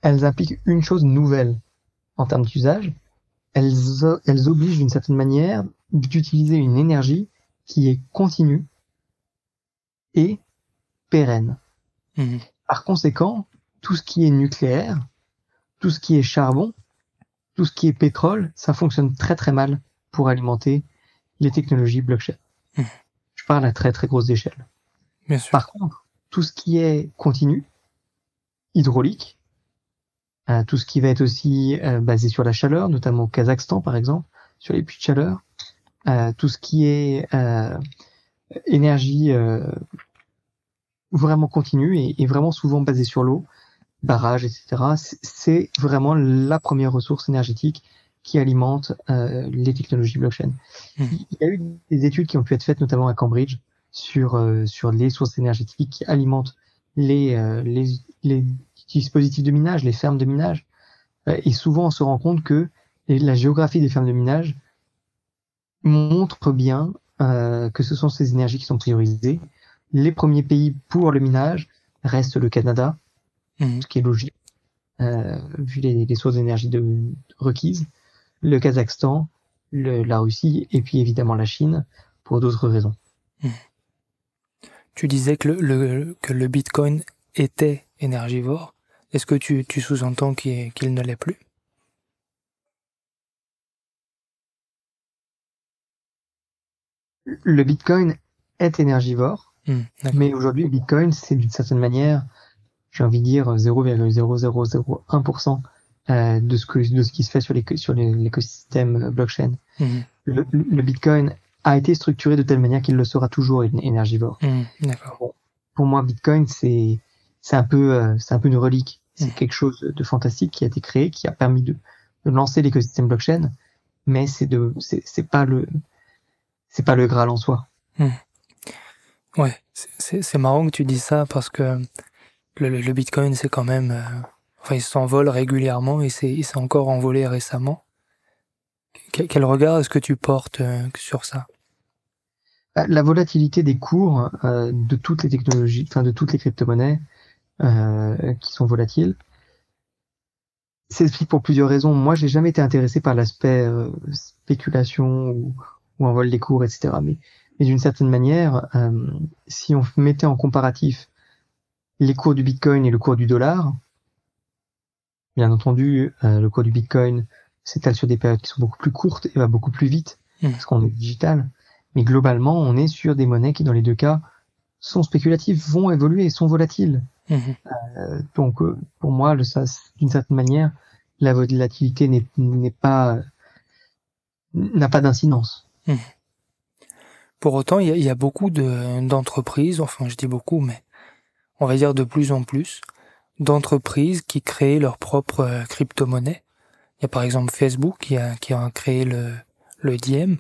elles impliquent une chose nouvelle en termes d'usage. Elles, elles obligent d'une certaine manière d'utiliser une énergie qui est continue et pérenne. Mhm. Par conséquent, tout ce qui est nucléaire, tout ce qui est charbon, tout ce qui est pétrole, ça fonctionne très très mal pour alimenter les technologies blockchain. Mhm. Je parle à très très grosse échelle. Par contre, tout ce qui est continu, hydraulique, euh, tout ce qui va être aussi euh, basé sur la chaleur, notamment au Kazakhstan par exemple, sur les puits de chaleur, euh, tout ce qui est énergie vraiment continue et, et, vraiment souvent basée sur l'eau, barrages, etc. C'est vraiment la première ressource énergétique qui alimente euh, les technologies blockchain. Mmh. Il y a eu des études qui ont pu être faites notamment à Cambridge sur euh, sur les sources énergétiques qui alimentent les, les, les dispositifs de minage, les fermes de minage. et souvent on se rend compte que la géographie des fermes de minage montre bien euh, que ce sont ces énergies qui sont priorisées. Les premiers pays pour le minage restent le Canada, mhm. ce qui est logique, euh, vu les, les sources d'énergie de, requises, le Kazakhstan, le, la Russie et puis évidemment la Chine pour d'autres raisons. Mhm. Tu disais que le, le, que le Bitcoin était énergivore. Est-ce que tu, tu sous-entends qu'il ne l'est plus? Le Bitcoin est énergivore, hmm, mais aujourd'hui, Bitcoin, c'est d'une certaine manière, j'ai envie de dire 0,0001% euh, de ce que de ce qui se fait sur les sur l'écosystème blockchain. Hmm. Le, Bitcoin a été structuré de telle manière qu'il le sera toujours énergivore. Hmm, pour moi, Bitcoin, c'est c'est un peu euh, c'est un peu une relique. C'est quelque chose de fantastique qui a été créé, qui a permis de, de lancer l'écosystème blockchain, mais c'est de c'est pas le c'est pas le Graal en soi. Ouais, c'est marrant que tu dis ça parce que le, Bitcoin, c'est quand même, euh, enfin, il s'envole régulièrement et il s'est encore envolé récemment. Quel, regard est-ce que tu portes euh, sur ça? Bah, La volatilité des cours euh, de toutes les technologies, enfin de toutes les crypto-monnaies qui sont volatiles, s'explique pour plusieurs raisons. Moi, j'ai jamais été intéressé par l'aspect spéculation ou, ou vol des cours, etc. Mais, mais d'une certaine manière, euh, si on mettait en comparatif les cours du Bitcoin et le cours du dollar, bien entendu, euh, le cours du Bitcoin s'étale sur des périodes qui sont beaucoup plus courtes et va beaucoup plus vite mmh. parce qu'on est digital. Mais globalement, on est sur des monnaies qui, dans les deux cas, sont spéculatives, vont évoluer, sont volatiles. Mmh. Euh, donc, pour moi, d'une certaine manière, la volatilité n'est pas n'a pas d'incidence. Hmm. Pour autant, il y, a beaucoup d'entreprises, enfin je dis beaucoup, mais on va dire de plus en plus, d'entreprises qui créent leur propre euh, crypto-monnaie. Il y a par exemple Facebook qui a, qui a créé le, le Diem.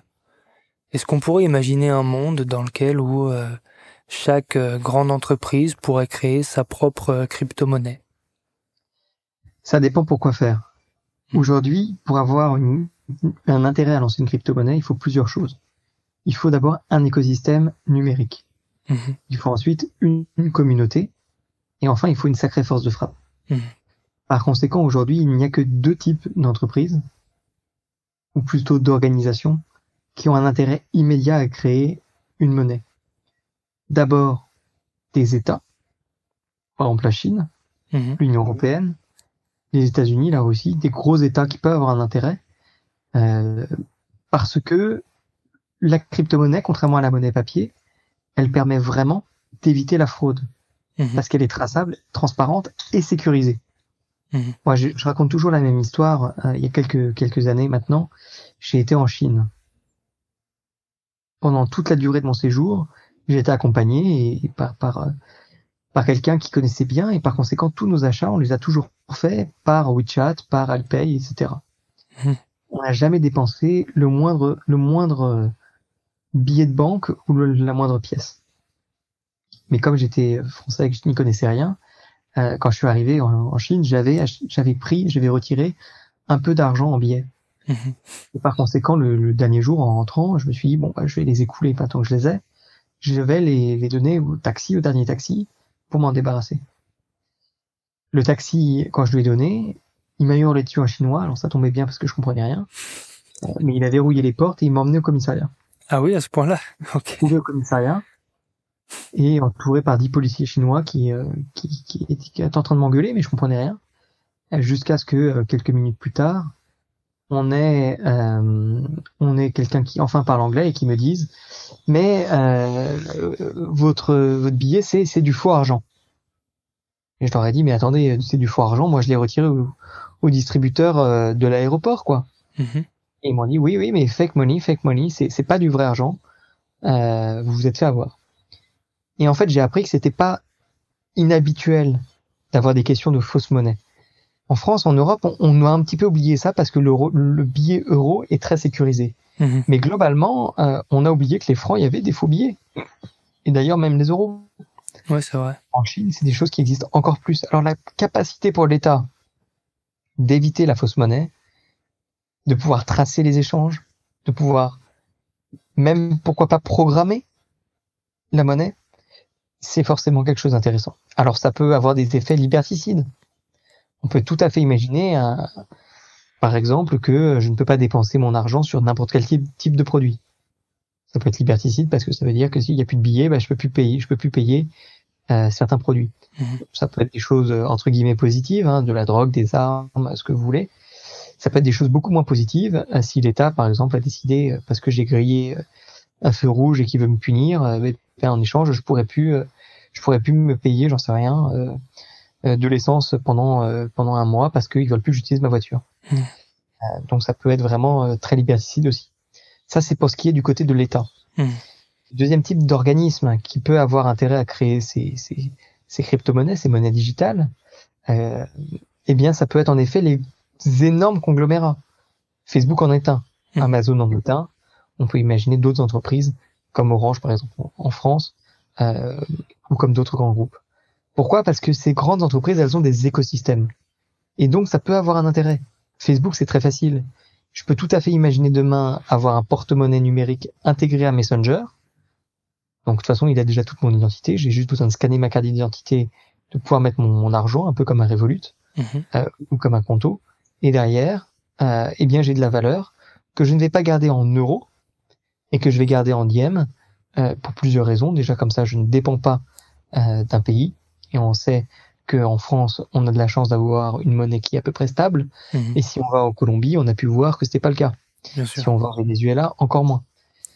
Est-ce qu'on pourrait imaginer un monde dans lequel où euh, chaque euh, grande entreprise pourrait créer sa propre crypto-monnaie? Ça dépend pour quoi faire. Hmm. Aujourd'hui, pour avoir une, un intérêt à lancer une crypto-monnaie, il faut plusieurs choses. Il faut d'abord un écosystème numérique. Mhm. Il faut ensuite une, communauté. Et enfin, il faut une sacrée force de frappe. Mhm. Par conséquent, aujourd'hui, il n'y a que deux types d'entreprises, ou plutôt d'organisations, qui ont un intérêt immédiat à créer une monnaie. D'abord, des États, par exemple la Chine, mhm. l'Union européenne, les États-Unis, la Russie, des gros États qui peuvent avoir un intérêt euh, parce que la crypto-monnaie, contrairement à la monnaie papier, elle permet vraiment d'éviter la fraude. Mhm. Parce qu'elle est traçable, transparente et sécurisée. Mhm. Moi, je, raconte toujours la même histoire. Euh, il y a quelques, quelques années maintenant, j'ai été en Chine. Pendant toute la durée de mon séjour, j'ai été accompagné et, par par par quelqu'un qui connaissait bien et par conséquent tous nos achats on les a toujours faits par WeChat, par Alipay, etc. Mmh. On n'a jamais dépensé le moindre le moindre billet de banque ou la moindre pièce. Mais comme j'étais français et que je n'y connaissais rien, euh, quand je suis arrivé en, Chine, j'avais j'avais pris, j'avais retiré un peu d'argent en billets. Mhm. Et par conséquent, le, dernier jour, en rentrant, je me suis dit bon, bah, je vais les écouler pas tant que je les ai. Je vais les, les donner au taxi, au dernier taxi, pour m'en débarrasser. Le taxi, quand je lui ai donné, il m'a hurlé dessus en chinois, alors ça tombait bien parce que je comprenais rien. Euh, mais il a verrouillé les portes et il m'a emmené au commissariat. Ah oui, à ce point-là. Ok. Au commissariat et entouré par dix policiers chinois qui, euh, qui, qui, étaient en train de m'engueuler, mais je comprenais rien. Jusqu'à ce que euh, quelques minutes plus tard, on ait euh, on est quelqu'un qui enfin parle anglais et qui me dise, mais votre votre billet c'est c'est du faux argent. Et je leur ai dit mais attendez c'est du faux argent, moi je l'ai retiré au, au distributeur de l'aéroport quoi. Mm-hmm. Et ils m'ont dit oui oui mais fake money fake money c'est pas du vrai argent, vous vous êtes fait avoir. Et en fait, j'ai appris que c'était pas inhabituel d'avoir des questions de fausse monnaie. En France, en Europe, on, a un petit peu oublié ça parce que le, le billet euro est très sécurisé. Mhm. Mais globalement, euh, on a oublié que les francs, il y avait des faux billets. Et d'ailleurs, même les euros. Ouais, c'est vrai. En Chine, c'est des choses qui existent encore plus. Alors, la capacité pour l'État d'éviter la fausse monnaie, de pouvoir tracer les échanges, de pouvoir même, pourquoi pas, programmer la monnaie, c'est forcément quelque chose d'intéressant. Alors ça peut avoir des effets liberticides. On peut tout à fait imaginer, par exemple, que je ne peux pas dépenser mon argent sur n'importe quel type, de produit. Ça peut être liberticide parce que ça veut dire que s'il n'y a plus de billets, bah, je peux plus payer, je peux plus payer euh, certains produits. Mmh. Ça peut être des choses euh, entre guillemets positives, hein, de la drogue, des armes, ce que vous voulez. Ça peut être des choses beaucoup moins positives euh, si l'État, par exemple, a décidé parce que j'ai grillé un feu rouge et qu'il veut me punir, en échange, je pourrais plus je pourrais plus me payer, j'en sais rien, euh, euh, de l'essence pendant euh, pendant un mois parce qu'ils veulent plus que j'utilise ma voiture. Mmh. donc ça peut être vraiment très liberticide aussi. Ça c'est pour ce qui est du côté de l'État. Mmh. Deuxième type d'organisme qui peut avoir intérêt à créer ces, ces, ces crypto-monnaies, ces monnaies digitales, euh, eh bien ça peut être en effet les énormes conglomérats. Facebook en est un, mmh. Amazon en est un. On peut imaginer d'autres entreprises comme Orange par exemple en France, euh, ou comme d'autres grands groupes. Pourquoi? Parce que ces grandes entreprises, elles ont des écosystèmes. Et donc, ça peut avoir un intérêt. Facebook, c'est très facile. Je peux tout à fait imaginer demain avoir un porte-monnaie numérique intégré à Messenger. Donc, de toute façon, il a déjà toute mon identité. J'ai juste besoin de scanner ma carte d'identité, de pouvoir mettre mon, argent, un peu comme un Revolut, mhm. euh, ou comme un Conto. Et derrière, euh, eh bien, j'ai de la valeur que je ne vais pas garder en euros et que je vais garder en diem euh, pour plusieurs raisons. Déjà comme ça, je ne dépends pas euh, d'un pays et on sait qu'en France, on a de la chance d'avoir une monnaie qui est à peu près stable. Mhm. Et si on va en Colombie, on a pu voir que c'était pas le cas. Si on va au Venezuela, encore moins.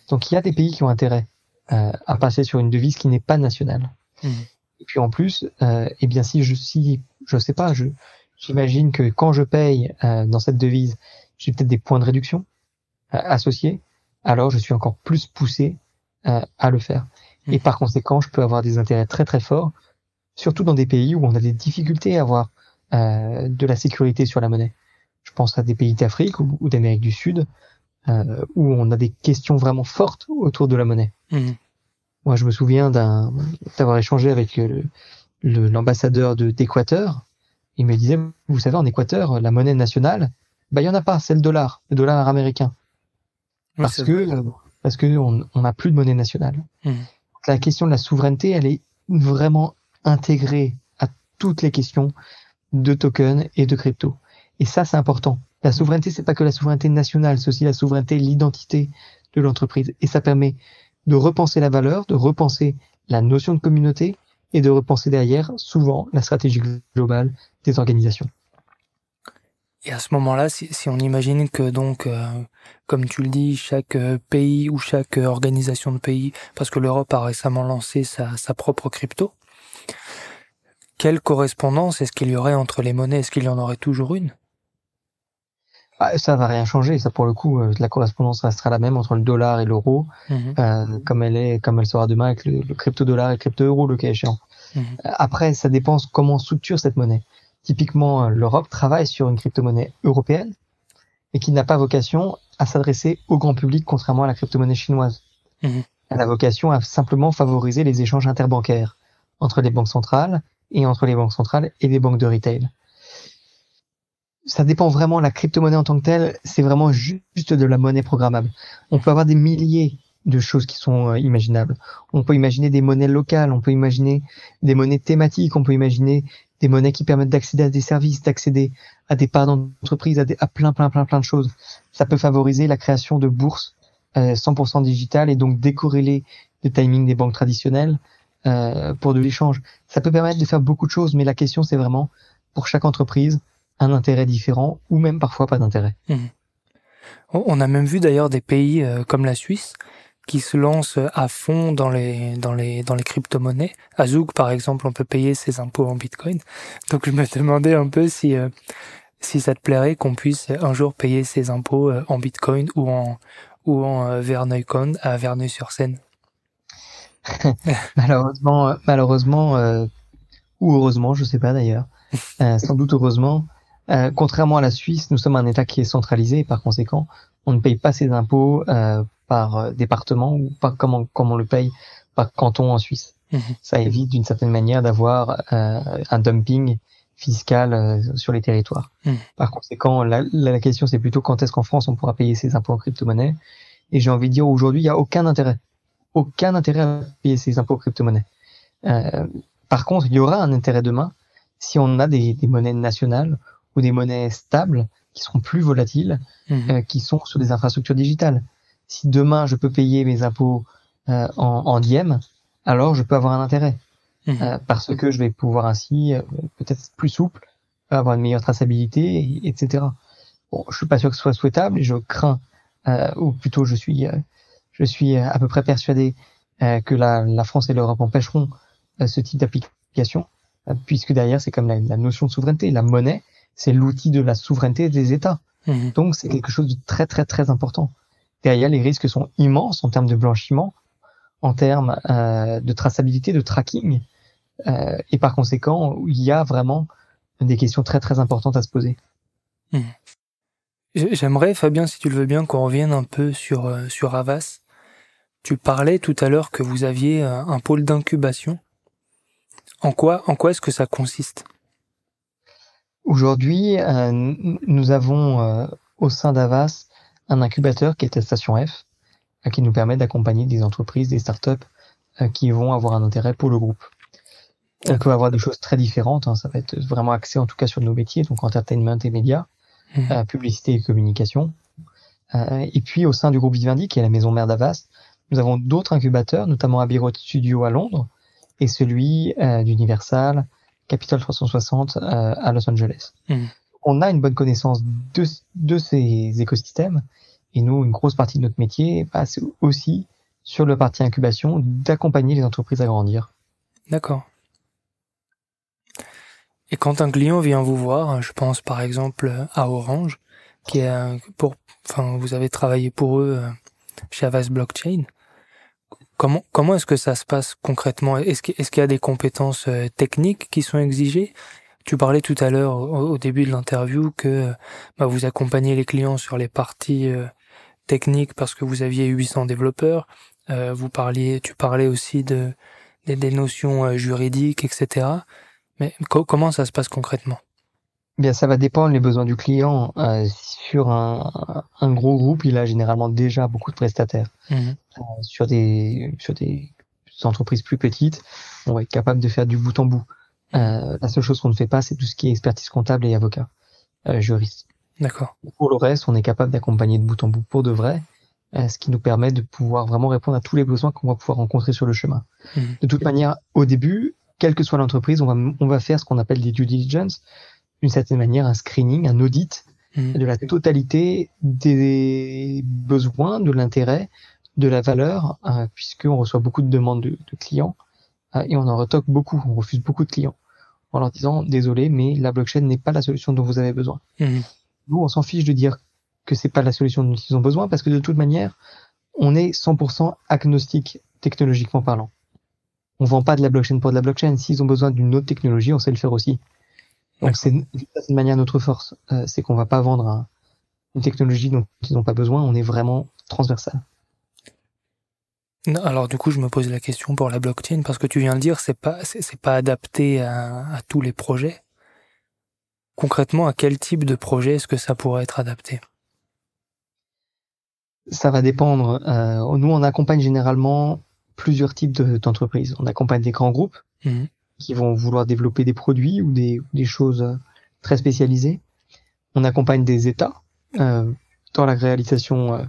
Donc il y a des pays qui ont intérêt à passer sur une devise qui n'est pas nationale. Mhm. Et puis en plus, euh, eh bien si je si je sais pas, je j'imagine que quand je paye euh, dans cette devise, j'ai peut-être des points de réduction euh, associés. Alors je suis encore plus poussé euh, à le faire. Et hmm. par conséquent, je peux avoir des intérêts très très forts, surtout dans des pays où on a des difficultés à avoir euh, de la sécurité sur la monnaie. Je pense à des pays d'Afrique ou, d'Amérique du Sud, euh, où on a des questions vraiment fortes autour de la monnaie. Hmm. Moi, je me souviens d'un d'avoir échangé avec l'ambassadeur de d'Équateur. Il me disait, vous savez, en Équateur, la monnaie nationale, bah, il y en a pas, c'est le dollar, le dollar américain. Parce que parce qu'on n'a plus de monnaie nationale. Mmh. La question de la souveraineté, elle est vraiment intégrée à toutes les questions de tokens et de crypto. Et ça, c'est important. La souveraineté, c'est pas que la souveraineté nationale, c'est aussi la souveraineté, l'identité de l'entreprise. Et ça permet de repenser la valeur, de repenser la notion de communauté et de repenser derrière, souvent, la stratégie globale des organisations. Et à ce moment-là, si, on imagine que donc, euh, comme tu le dis, chaque euh, pays ou chaque euh, organisation de pays, parce que l'Europe a récemment lancé sa, sa propre crypto, quelle correspondance est-ce qu'il y aurait entre les monnaies? Est-ce qu'il y en aurait toujours une? Ah, ça va rien changer. Ça, pour le coup, euh, la correspondance restera la même entre le dollar et l'euro, mhm. euh, comme elle est, comme elle sera demain avec le, crypto-dollar et le crypto-euro, le cas échéant. Mhm. Euh, après, ça dépend comment on structure cette monnaie. Typiquement, l'Europe travaille sur une crypto-monnaie européenne et qui n'a pas vocation à s'adresser au grand public, contrairement à la crypto-monnaie chinoise. Mhm. Elle a vocation à simplement favoriser les échanges interbancaires entre les banques centrales et entre les banques centrales et les banques de retail ça dépend vraiment. La crypto-monnaie en tant que telle, c'est vraiment juste de la monnaie programmable. On peut avoir des milliers de choses qui sont euh, imaginables. On peut imaginer des monnaies locales, on peut imaginer des monnaies thématiques, on peut imaginer des monnaies qui permettent d'accéder à des services, d'accéder à des parts d'entreprise, à, plein, plein, plein, plein de choses. Ça peut favoriser la création de bourses euh, 100% digitales et donc décorréler le timing des banques traditionnelles euh, pour de l'échange. Ça peut permettre de faire beaucoup de choses, mais la question c'est vraiment pour chaque entreprise un intérêt différent ou même parfois pas d'intérêt. Mhm. On a même vu d'ailleurs des pays euh, comme la Suisse qui se lancent à fond dans les dans les dans les crypto-monnaies. À Zouk par exemple, on peut payer ses impôts en Bitcoin. Donc je me demandais un peu si euh, si ça te plairait qu'on puisse un jour payer ses impôts euh, en Bitcoin ou en ou en Verneuil-Con à Verneuil-sur-Seine. malheureusement malheureusement ou heureusement, je sais pas d'ailleurs. sans doute heureusement, euh, contrairement à la Suisse, nous sommes un État qui est centralisé et par conséquent, on ne paye pas ses impôts euh, par euh, département ou pas comme on, comme on le paye par canton en Suisse. Mhm. Ça évite d'une certaine manière d'avoir un dumping fiscal sur les territoires. Mhm. Par conséquent, la, la question c'est plutôt quand est-ce qu'en France on pourra payer ses impôts en crypto-monnaie? Et j'ai envie de dire aujourd'hui, il n'y a aucun intérêt, aucun intérêt à payer ses impôts en crypto-monnaie. par contre, il y aura un intérêt demain si on a des, des monnaies nationales ou des monnaies stables qui seront plus volatiles, mhm. euh, qui sont sur des infrastructures digitales. Si demain je peux payer mes impôts euh, en, en diem, alors je peux avoir un intérêt mhm. euh, parce que je vais pouvoir ainsi peut-être plus souple, avoir une meilleure traçabilité, etc. Bon, je suis pas sûr que ce soit souhaitable et je crains, ou plutôt je suis, je suis à peu près persuadé que la, la, France et l'Europe empêcheront ce type d'application, puisque derrière c'est comme la, la, notion de souveraineté, la monnaie c'est l'outil de la souveraineté des États. Mhm. Donc c'est quelque chose de très très très important. Derrière, les risques sont immenses en termes de blanchiment, en termes euh, de traçabilité, de tracking, euh, et par conséquent, il y a vraiment des questions très très importantes à se poser. Mhm. J'aimerais, Fabien, si tu le veux bien, qu'on revienne un peu sur, euh, sur Avas. Tu parlais tout à l'heure que vous aviez un pôle d'incubation. En quoi, en quoi est-ce que ça consiste? Aujourd'hui, euh, nous avons euh, au sein d'Avas un incubateur qui est à Station F, euh, qui nous permet d'accompagner des entreprises, des startups qui vont avoir un intérêt pour le groupe. On peut avoir des choses très différentes, hein, ça va être vraiment axé en tout cas sur nos métiers, donc entertainment et médias, mmh. publicité et communication. et puis au sein du groupe Vivendi, qui est la maison mère d'Avas, nous avons d'autres incubateurs, notamment Abbey Studio à Londres et celui d'Universal, Capital 360 euh, à Los Angeles. Hmm. On a une bonne connaissance de, de ces écosystèmes et nous, une grosse partie de notre métier passe aussi sur le parti incubation d'accompagner les entreprises à grandir. D'accord. Et quand un client vient vous voir, je pense par exemple à Orange, qui est pour, enfin, vous avez travaillé pour eux euh, chez Avast Blockchain. Comment, comment est-ce que ça se passe concrètement? Est-ce qu'il y a des compétences euh, techniques qui sont exigées? Tu parlais tout à l'heure au, début de l'interview que bah, vous accompagnez les clients sur les parties euh, techniques parce que vous aviez 800 développeurs. Euh, vous parliez, tu parlais aussi de des, notions juridiques, etc. Mais comment ça se passe concrètement? Bien, ça va dépendre les besoins du client. Euh, sur un, un, gros groupe, il a généralement déjà beaucoup de prestataires. Mhm. Euh, sur des sur des entreprises plus petites, on va être capable de faire du bout en bout. Euh, la seule chose qu'on ne fait pas, c'est tout ce qui est expertise comptable et avocat, euh, juriste. D'accord. Pour le reste, on est capable d'accompagner de bout en bout pour de vrai, euh, ce qui nous permet de pouvoir vraiment répondre à tous les besoins qu'on va pouvoir rencontrer sur le chemin. Mhm. De toute manière, au début, quelle que soit l'entreprise, on va on va faire ce qu'on appelle des due diligence d'une certaine manière un screening, un audit mmh. de la totalité des besoins, de l'intérêt, de la valeur, euh, puisqu'on reçoit beaucoup de demandes de, clients euh, et on en retoque beaucoup, on refuse beaucoup de clients en leur disant désolé, mais la blockchain n'est pas la solution dont vous avez besoin. Mmh. Nous, on s'en fiche de dire que c'est pas la solution dont ils ont besoin parce que de toute manière, on est 100% agnostique technologiquement parlant. On vend pas de la blockchain pour de la blockchain. S'ils ont besoin d'une autre technologie, on sait le faire aussi. Donc c'est d'une manière notre force, euh, c'est qu'on va pas vendre une technologie dont ils n'ont pas besoin. On est vraiment transversal. Alors du coup, je me pose la question pour la blockchain parce que tu viens de dire c'est pas c'est pas adapté à, à, tous les projets. Concrètement, à quel type de projet est-ce que ça pourrait être adapté? Ça va dépendre. Euh, nous, on accompagne généralement plusieurs types d'entreprises. on accompagne des grands groupes mmh. Qui vont vouloir développer des produits ou des, des choses euh, très spécialisées. On accompagne des États euh, dans la réalisation euh,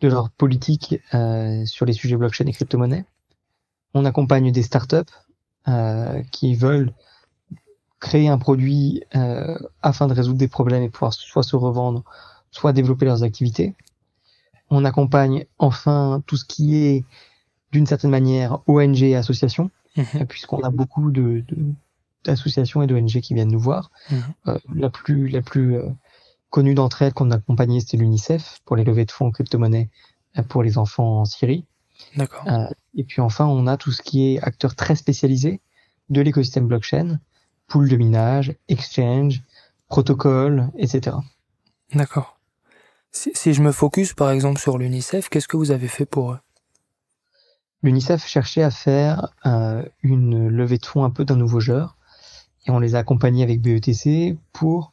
de leur politique euh, sur les sujets blockchain et crypto-monnaie. On accompagne des startups euh, qui veulent créer un produit afin de résoudre des problèmes et pouvoir soit se revendre, soit développer leurs activités. On accompagne enfin tout ce qui est d'une certaine manière ONG et associations, mhm. puisqu'on a beaucoup de, d'associations et d'ONG qui viennent nous voir. Mhm. Euh, la plus la plus euh, connue d'entre elles qu'on a accompagnée, c'était l'UNICEF pour les levées de fonds crypto-monnaie euh, pour les enfants en Syrie. D'accord. et puis enfin, on a tout ce qui est acteurs très spécialisés de l'écosystème blockchain, pool de minage, exchange, protocole, etc. D'accord. Si, si, je me focus par exemple sur l'UNICEF, qu'est-ce que vous avez fait pour eux? L'UNICEF cherchait à faire euh, une levée de fonds un peu d'un nouveau genre et on les a accompagnés avec BETC pour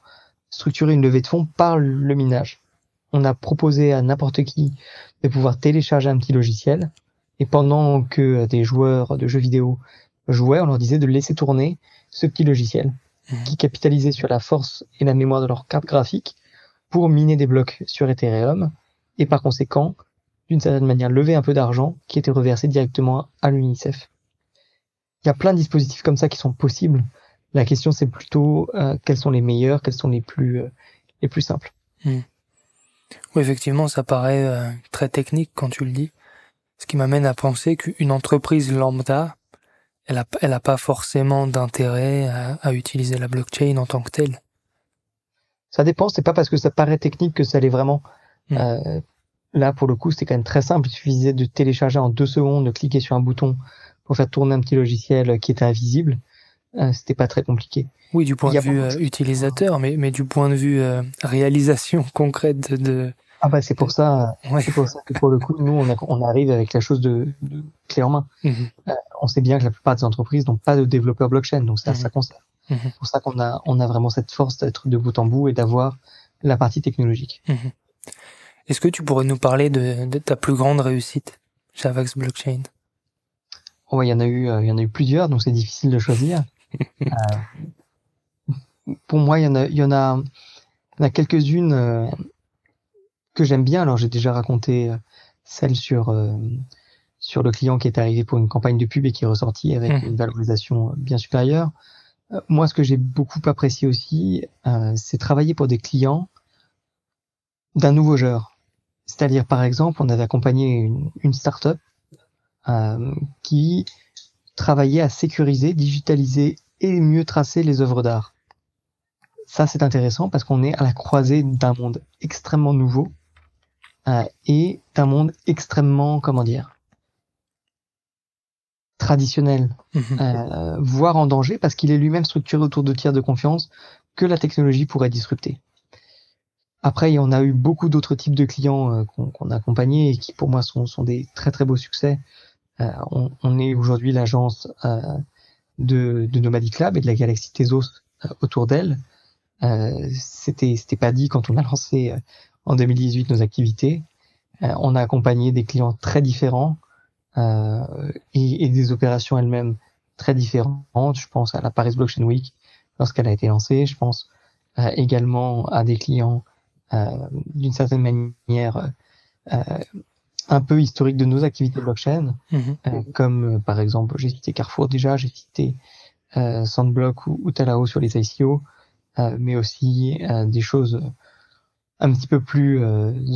structurer une levée de fonds par le minage. On a proposé à n'importe qui de pouvoir télécharger un petit logiciel et pendant que des joueurs de jeux vidéo jouaient, on leur disait de laisser tourner ce petit logiciel mmh. qui capitalisait sur la force et la mémoire de leur carte graphique pour miner des blocs sur Ethereum et par conséquent d'une certaine manière lever un peu d'argent qui était reversé directement à l'UNICEF. Il y a plein de dispositifs comme ça qui sont possibles. La question c'est plutôt euh, quels sont les meilleurs, quels sont les plus euh, les plus simples. Hmm. Oui, effectivement, ça paraît euh, très technique quand tu le dis. Ce qui m'amène à penser qu'une entreprise lambda, elle a, elle a pas forcément d'intérêt à, à, utiliser la blockchain en tant que telle. Ça dépend. C'est pas parce que ça paraît technique que ça l'est vraiment. Hmm. Là, pour le coup, c'était quand même très simple. Il suffisait de télécharger en deux secondes, de cliquer sur un bouton pour faire tourner un petit logiciel qui était invisible. Euh, c'était pas très compliqué. Oui, du point de vue euh, utilisateur, mais, mais du point de vue euh, réalisation concrète de. Ah bah c'est pour ça, c'est pour ça que pour le coup, nous on, on arrive avec la chose de, de clé en main. Mhm. on sait bien que la plupart des entreprises n'ont pas de développeurs blockchain, donc ça, mhm. ça concerne. Mhm. C'est pour ça qu'on a, on a vraiment cette force d'être de bout en bout et d'avoir la partie technologique. Est-ce que tu pourrais nous parler de, de ta plus grande réussite chez Avax Blockchain? Oh, il y en a eu, euh, il y en a eu plusieurs, donc c'est difficile de choisir. euh, pour moi, il y en a, il y en a, il y en a quelques-unes euh, que j'aime bien. Alors, j'ai déjà raconté celle sur euh, sur le client qui est arrivé pour une campagne de pub et qui est ressorti avec mmh. une valorisation bien supérieure. moi, ce que j'ai beaucoup apprécié aussi, c'est travailler pour des clients d'un nouveau genre. C'est-à-dire, par exemple, on avait accompagné une, une start-up euh, qui travaillait à sécuriser, digitaliser et mieux tracer les œuvres d'art. Ça, c'est intéressant parce qu'on est à la croisée d'un monde extrêmement nouveau euh, et d'un monde extrêmement, comment dire, traditionnel, mhm. euh, voire en danger parce qu'il est lui-même structuré autour de tiers de confiance que la technologie pourrait disrupter. Après, on a eu beaucoup d'autres types de clients euh, qu'on a accompagnés et qui, pour moi, sont, des très très beaux succès. Euh, on, est aujourd'hui l'agence euh, de, Nomadic Lab et de la galaxie Tezos autour d'elle. Euh, C'était c'était pas dit quand on a lancé en 2018 nos activités. on a accompagné des clients très différents et, des opérations elles-mêmes très différentes. Je pense à la Paris Blockchain Week lorsqu'elle a été lancée. Je pense également à des clients d'une certaine manière euh, un peu historique de nos activités blockchain, mhm. euh, comme par exemple, j'ai cité Carrefour déjà, j'ai cité Sandblock ou, ou, Talao sur les ICO, mais aussi des choses un petit peu plus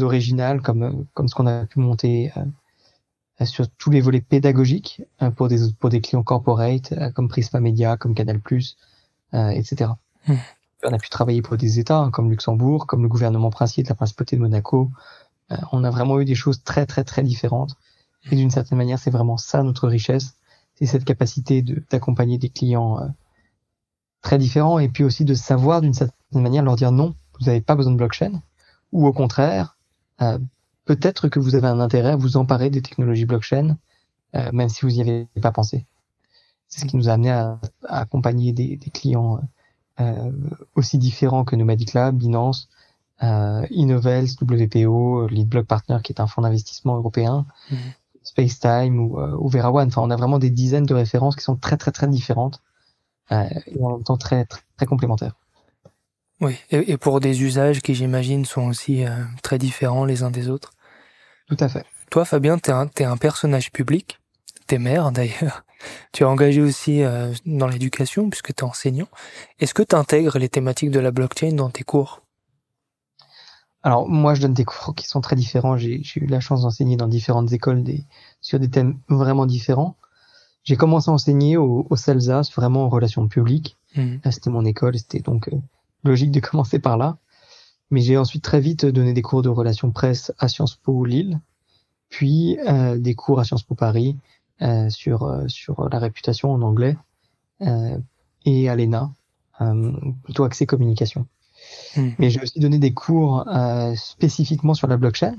originales comme comme ce qu'on a pu monter sur tous les volets pédagogiques pour des pour des clients corporate comme Prisma Media, comme Canal+, etc. on a pu travailler pour des États hein, comme Luxembourg, comme le gouvernement princier de la principauté de Monaco. Euh, on a vraiment eu des choses très très très différentes. Et d'une certaine manière, c'est vraiment ça notre richesse, c'est cette capacité d'accompagner des clients euh, très différents et puis aussi de savoir d'une certaine manière leur dire non, vous n'avez pas besoin de blockchain, ou au contraire, euh, peut-être que vous avez un intérêt à vous emparer des technologies blockchain, même si vous n'y avez pas pensé. C'est ce qui nous a amené à, accompagner des, clients aussi différents que Nomadic Lab, Binance, euh, Innovels, WPO, Leadblock Partner qui est un fonds d'investissement européen, mmh. Spacetime ou, euh, ou VeraOne. Enfin, on a vraiment des dizaines de références qui sont très très très différentes euh, et en même temps très très, très complémentaires. Oui, et, et, pour des usages qui j'imagine sont aussi euh, très différents les uns des autres. Tout à fait. Toi, Fabien, t'es un, es un personnage public. T'es maire d'ailleurs. Tu es engagé aussi euh, dans l'éducation puisque tu es enseignant. Est-ce que tu intègres les thématiques de la blockchain dans tes cours? Alors moi, je donne des cours qui sont très différents. J'ai eu la chance d'enseigner dans différentes écoles des, sur des thèmes vraiment différents. J'ai commencé à enseigner au, au CELSA, vraiment en relations publiques. Mmh. C'était mon école, c'était donc euh, logique de commencer par là. Mais j'ai ensuite très vite donné des cours de relations presse à Sciences Po Lille, puis euh, des cours à Sciences Po Paris sur euh, sur la réputation en anglais euh, et à l'ENA, euh, plutôt axé communication. Hmm. Mais j'ai aussi donné des cours spécifiquement sur la blockchain.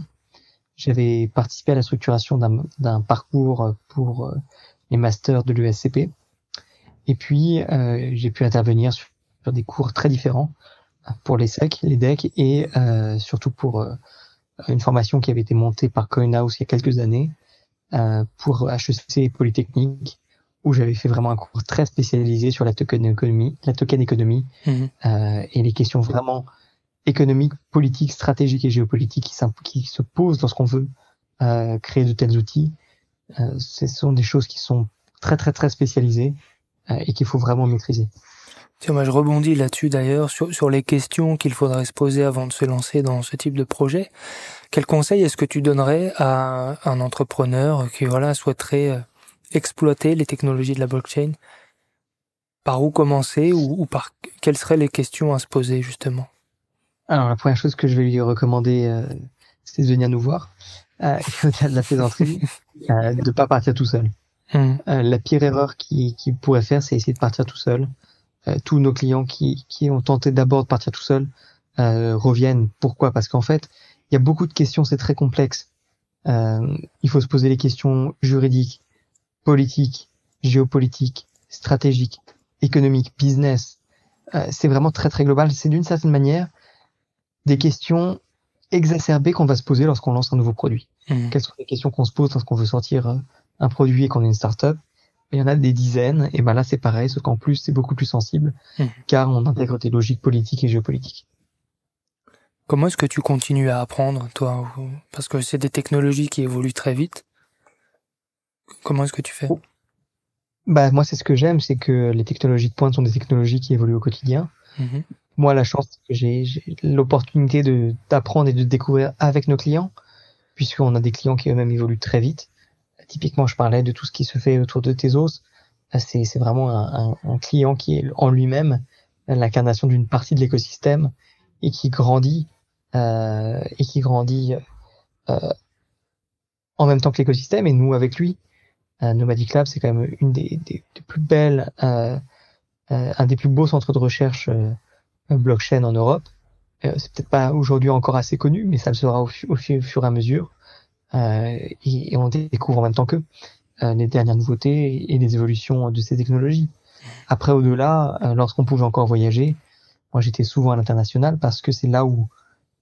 J'avais participé à la structuration d'un parcours pour les masters de l'USCP. Et puis, j'ai pu intervenir sur des cours très différents pour les SEC, les DEC et euh, surtout pour euh, une formation qui avait été montée par CoinHouse il y a quelques années euh, pour HEC Polytechnique où j'avais fait vraiment un cours très spécialisé sur la token économie, la token économie mhm. et les questions vraiment économiques, politiques, stratégiques et géopolitiques qui, qui se posent lorsqu'on veut créer de tels outils. ce sont des choses qui sont très très très spécialisées et qu'il faut vraiment maîtriser. Tiens, moi je rebondis là-dessus d'ailleurs sur, sur les questions qu'il faudrait se poser avant de se lancer dans ce type de projet. Quel conseil est-ce que tu donnerais à un entrepreneur qui voilà souhaiterait euh, exploiter les technologies de la blockchain? Par où commencer ou, ou par quelles seraient les questions à se poser justement? Alors la première chose que je vais lui recommander, euh, c'est de venir nous voir. Euh, de la plaisanterie, euh, de pas partir tout seul. Mmh. Euh, la pire erreur qu'il qui pourrait faire, c'est essayer de partir tout seul. Euh, tous nos clients qui, qui ont tenté d'abord de partir tout seul euh, reviennent. Pourquoi? Parce qu'en fait, il y a beaucoup de questions, c'est très complexe. Euh, il faut se poser les questions juridiques, politiques, géopolitiques, stratégiques, économiques, business. Euh, c'est vraiment très très global. C'est d'une certaine manière des questions exacerbées qu'on va se poser lorsqu'on lance un nouveau produit. Mmh. Quelles sont les questions qu'on se pose lorsqu'on veut sortir un produit et qu'on est une startup? Il y en a des dizaines, et ben là c'est pareil, ce qu'en plus c'est beaucoup plus sensible, mmh. car on intègre des logiques politiques et géopolitiques. Comment est-ce que tu continues à apprendre, toi Parce que c'est des technologies qui évoluent très vite. Comment est-ce que tu fais? Bah moi c'est ce que j'aime, c'est que les technologies de pointe sont des technologies qui évoluent au quotidien. Mmh. Moi la chance que j'ai l'opportunité de d'apprendre et de découvrir avec nos clients, puisqu'on a des clients qui eux-mêmes évoluent très vite typiquement, je parlais de tout ce qui se fait autour de Tezos. C'est, vraiment un, client qui est en lui-même l'incarnation d'une partie de l'écosystème et qui grandit euh, et qui grandit euh, en même temps que l'écosystème et nous avec lui. Euh, Nomadic Lab, c'est quand même une des, plus belles, euh, euh, un des plus beaux centres de recherche blockchain en Europe. c'est peut-être pas aujourd'hui encore assez connu, mais ça le sera au fur et à mesure. Euh, et, on découvre en même temps que euh, les dernières nouveautés et les évolutions de ces technologies. Après, au-delà, euh, lorsqu'on pouvait encore voyager, moi j'étais souvent à l'international parce que c'est là où,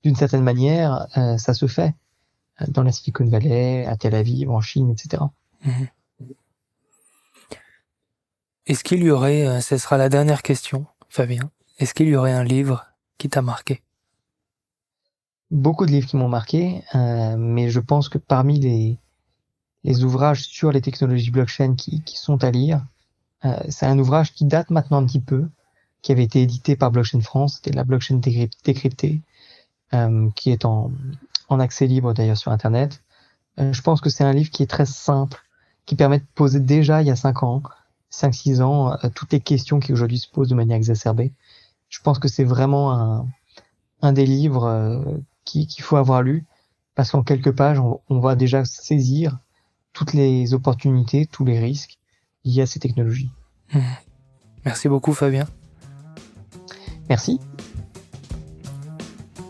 d'une certaine manière, ça se fait dans la Silicon Valley, à Tel Aviv, en Chine, etc. Mhm. Est-ce qu'il y aurait, ce sera la dernière question, Fabien, est-ce qu'il y aurait un livre qui t'a marqué? Beaucoup de livres qui m'ont marqué, euh, mais je pense que parmi les, les ouvrages sur les technologies blockchain qui, qui sont à lire, euh, c'est un ouvrage qui date maintenant un petit peu, qui avait été édité par Blockchain France, c'était la blockchain décryptée, euh, qui est en, en accès libre d'ailleurs sur Internet. Euh, je pense que c'est un livre qui est très simple, qui permet de poser déjà il y a 5 ans, 5-6 ans, euh, toutes les questions qui aujourd'hui se posent de manière exacerbée. je pense que c'est vraiment un, un des livres qu'il faut avoir lu parce qu'en quelques pages, on, va déjà saisir toutes les opportunités, tous les risques liés à ces technologies. Mmh. Merci beaucoup Fabien. Merci.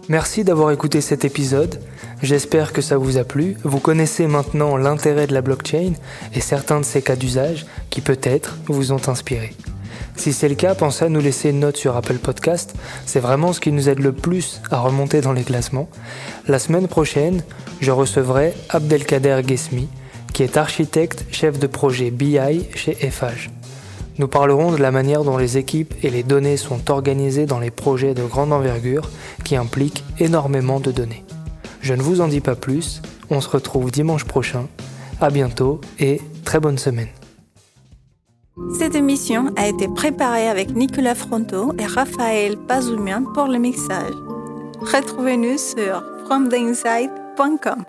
Merci d'avoir écouté cet épisode. J'espère que ça vous a plu. Vous connaissez maintenant l'intérêt de la blockchain et certains de ses cas d'usage qui peut-être vous ont inspiré. Si c'est le cas, pensez à nous laisser une note sur Apple Podcast. C'est vraiment ce qui nous aide le plus à remonter dans les classements. La semaine prochaine, je recevrai Abdelkader Gesmi, qui est architecte chef de projet BI chez FH. Nous parlerons de la manière dont les équipes et les données sont organisées dans les projets de grande envergure qui impliquent énormément de données. Je ne vous en dis pas plus, on se retrouve dimanche prochain. À bientôt et très bonne semaine. Cette émission a été préparée avec Nicolas Fronto et Raphaël Pazoumian pour le mixage. Retrouvez-nous sur fromtheinside.com.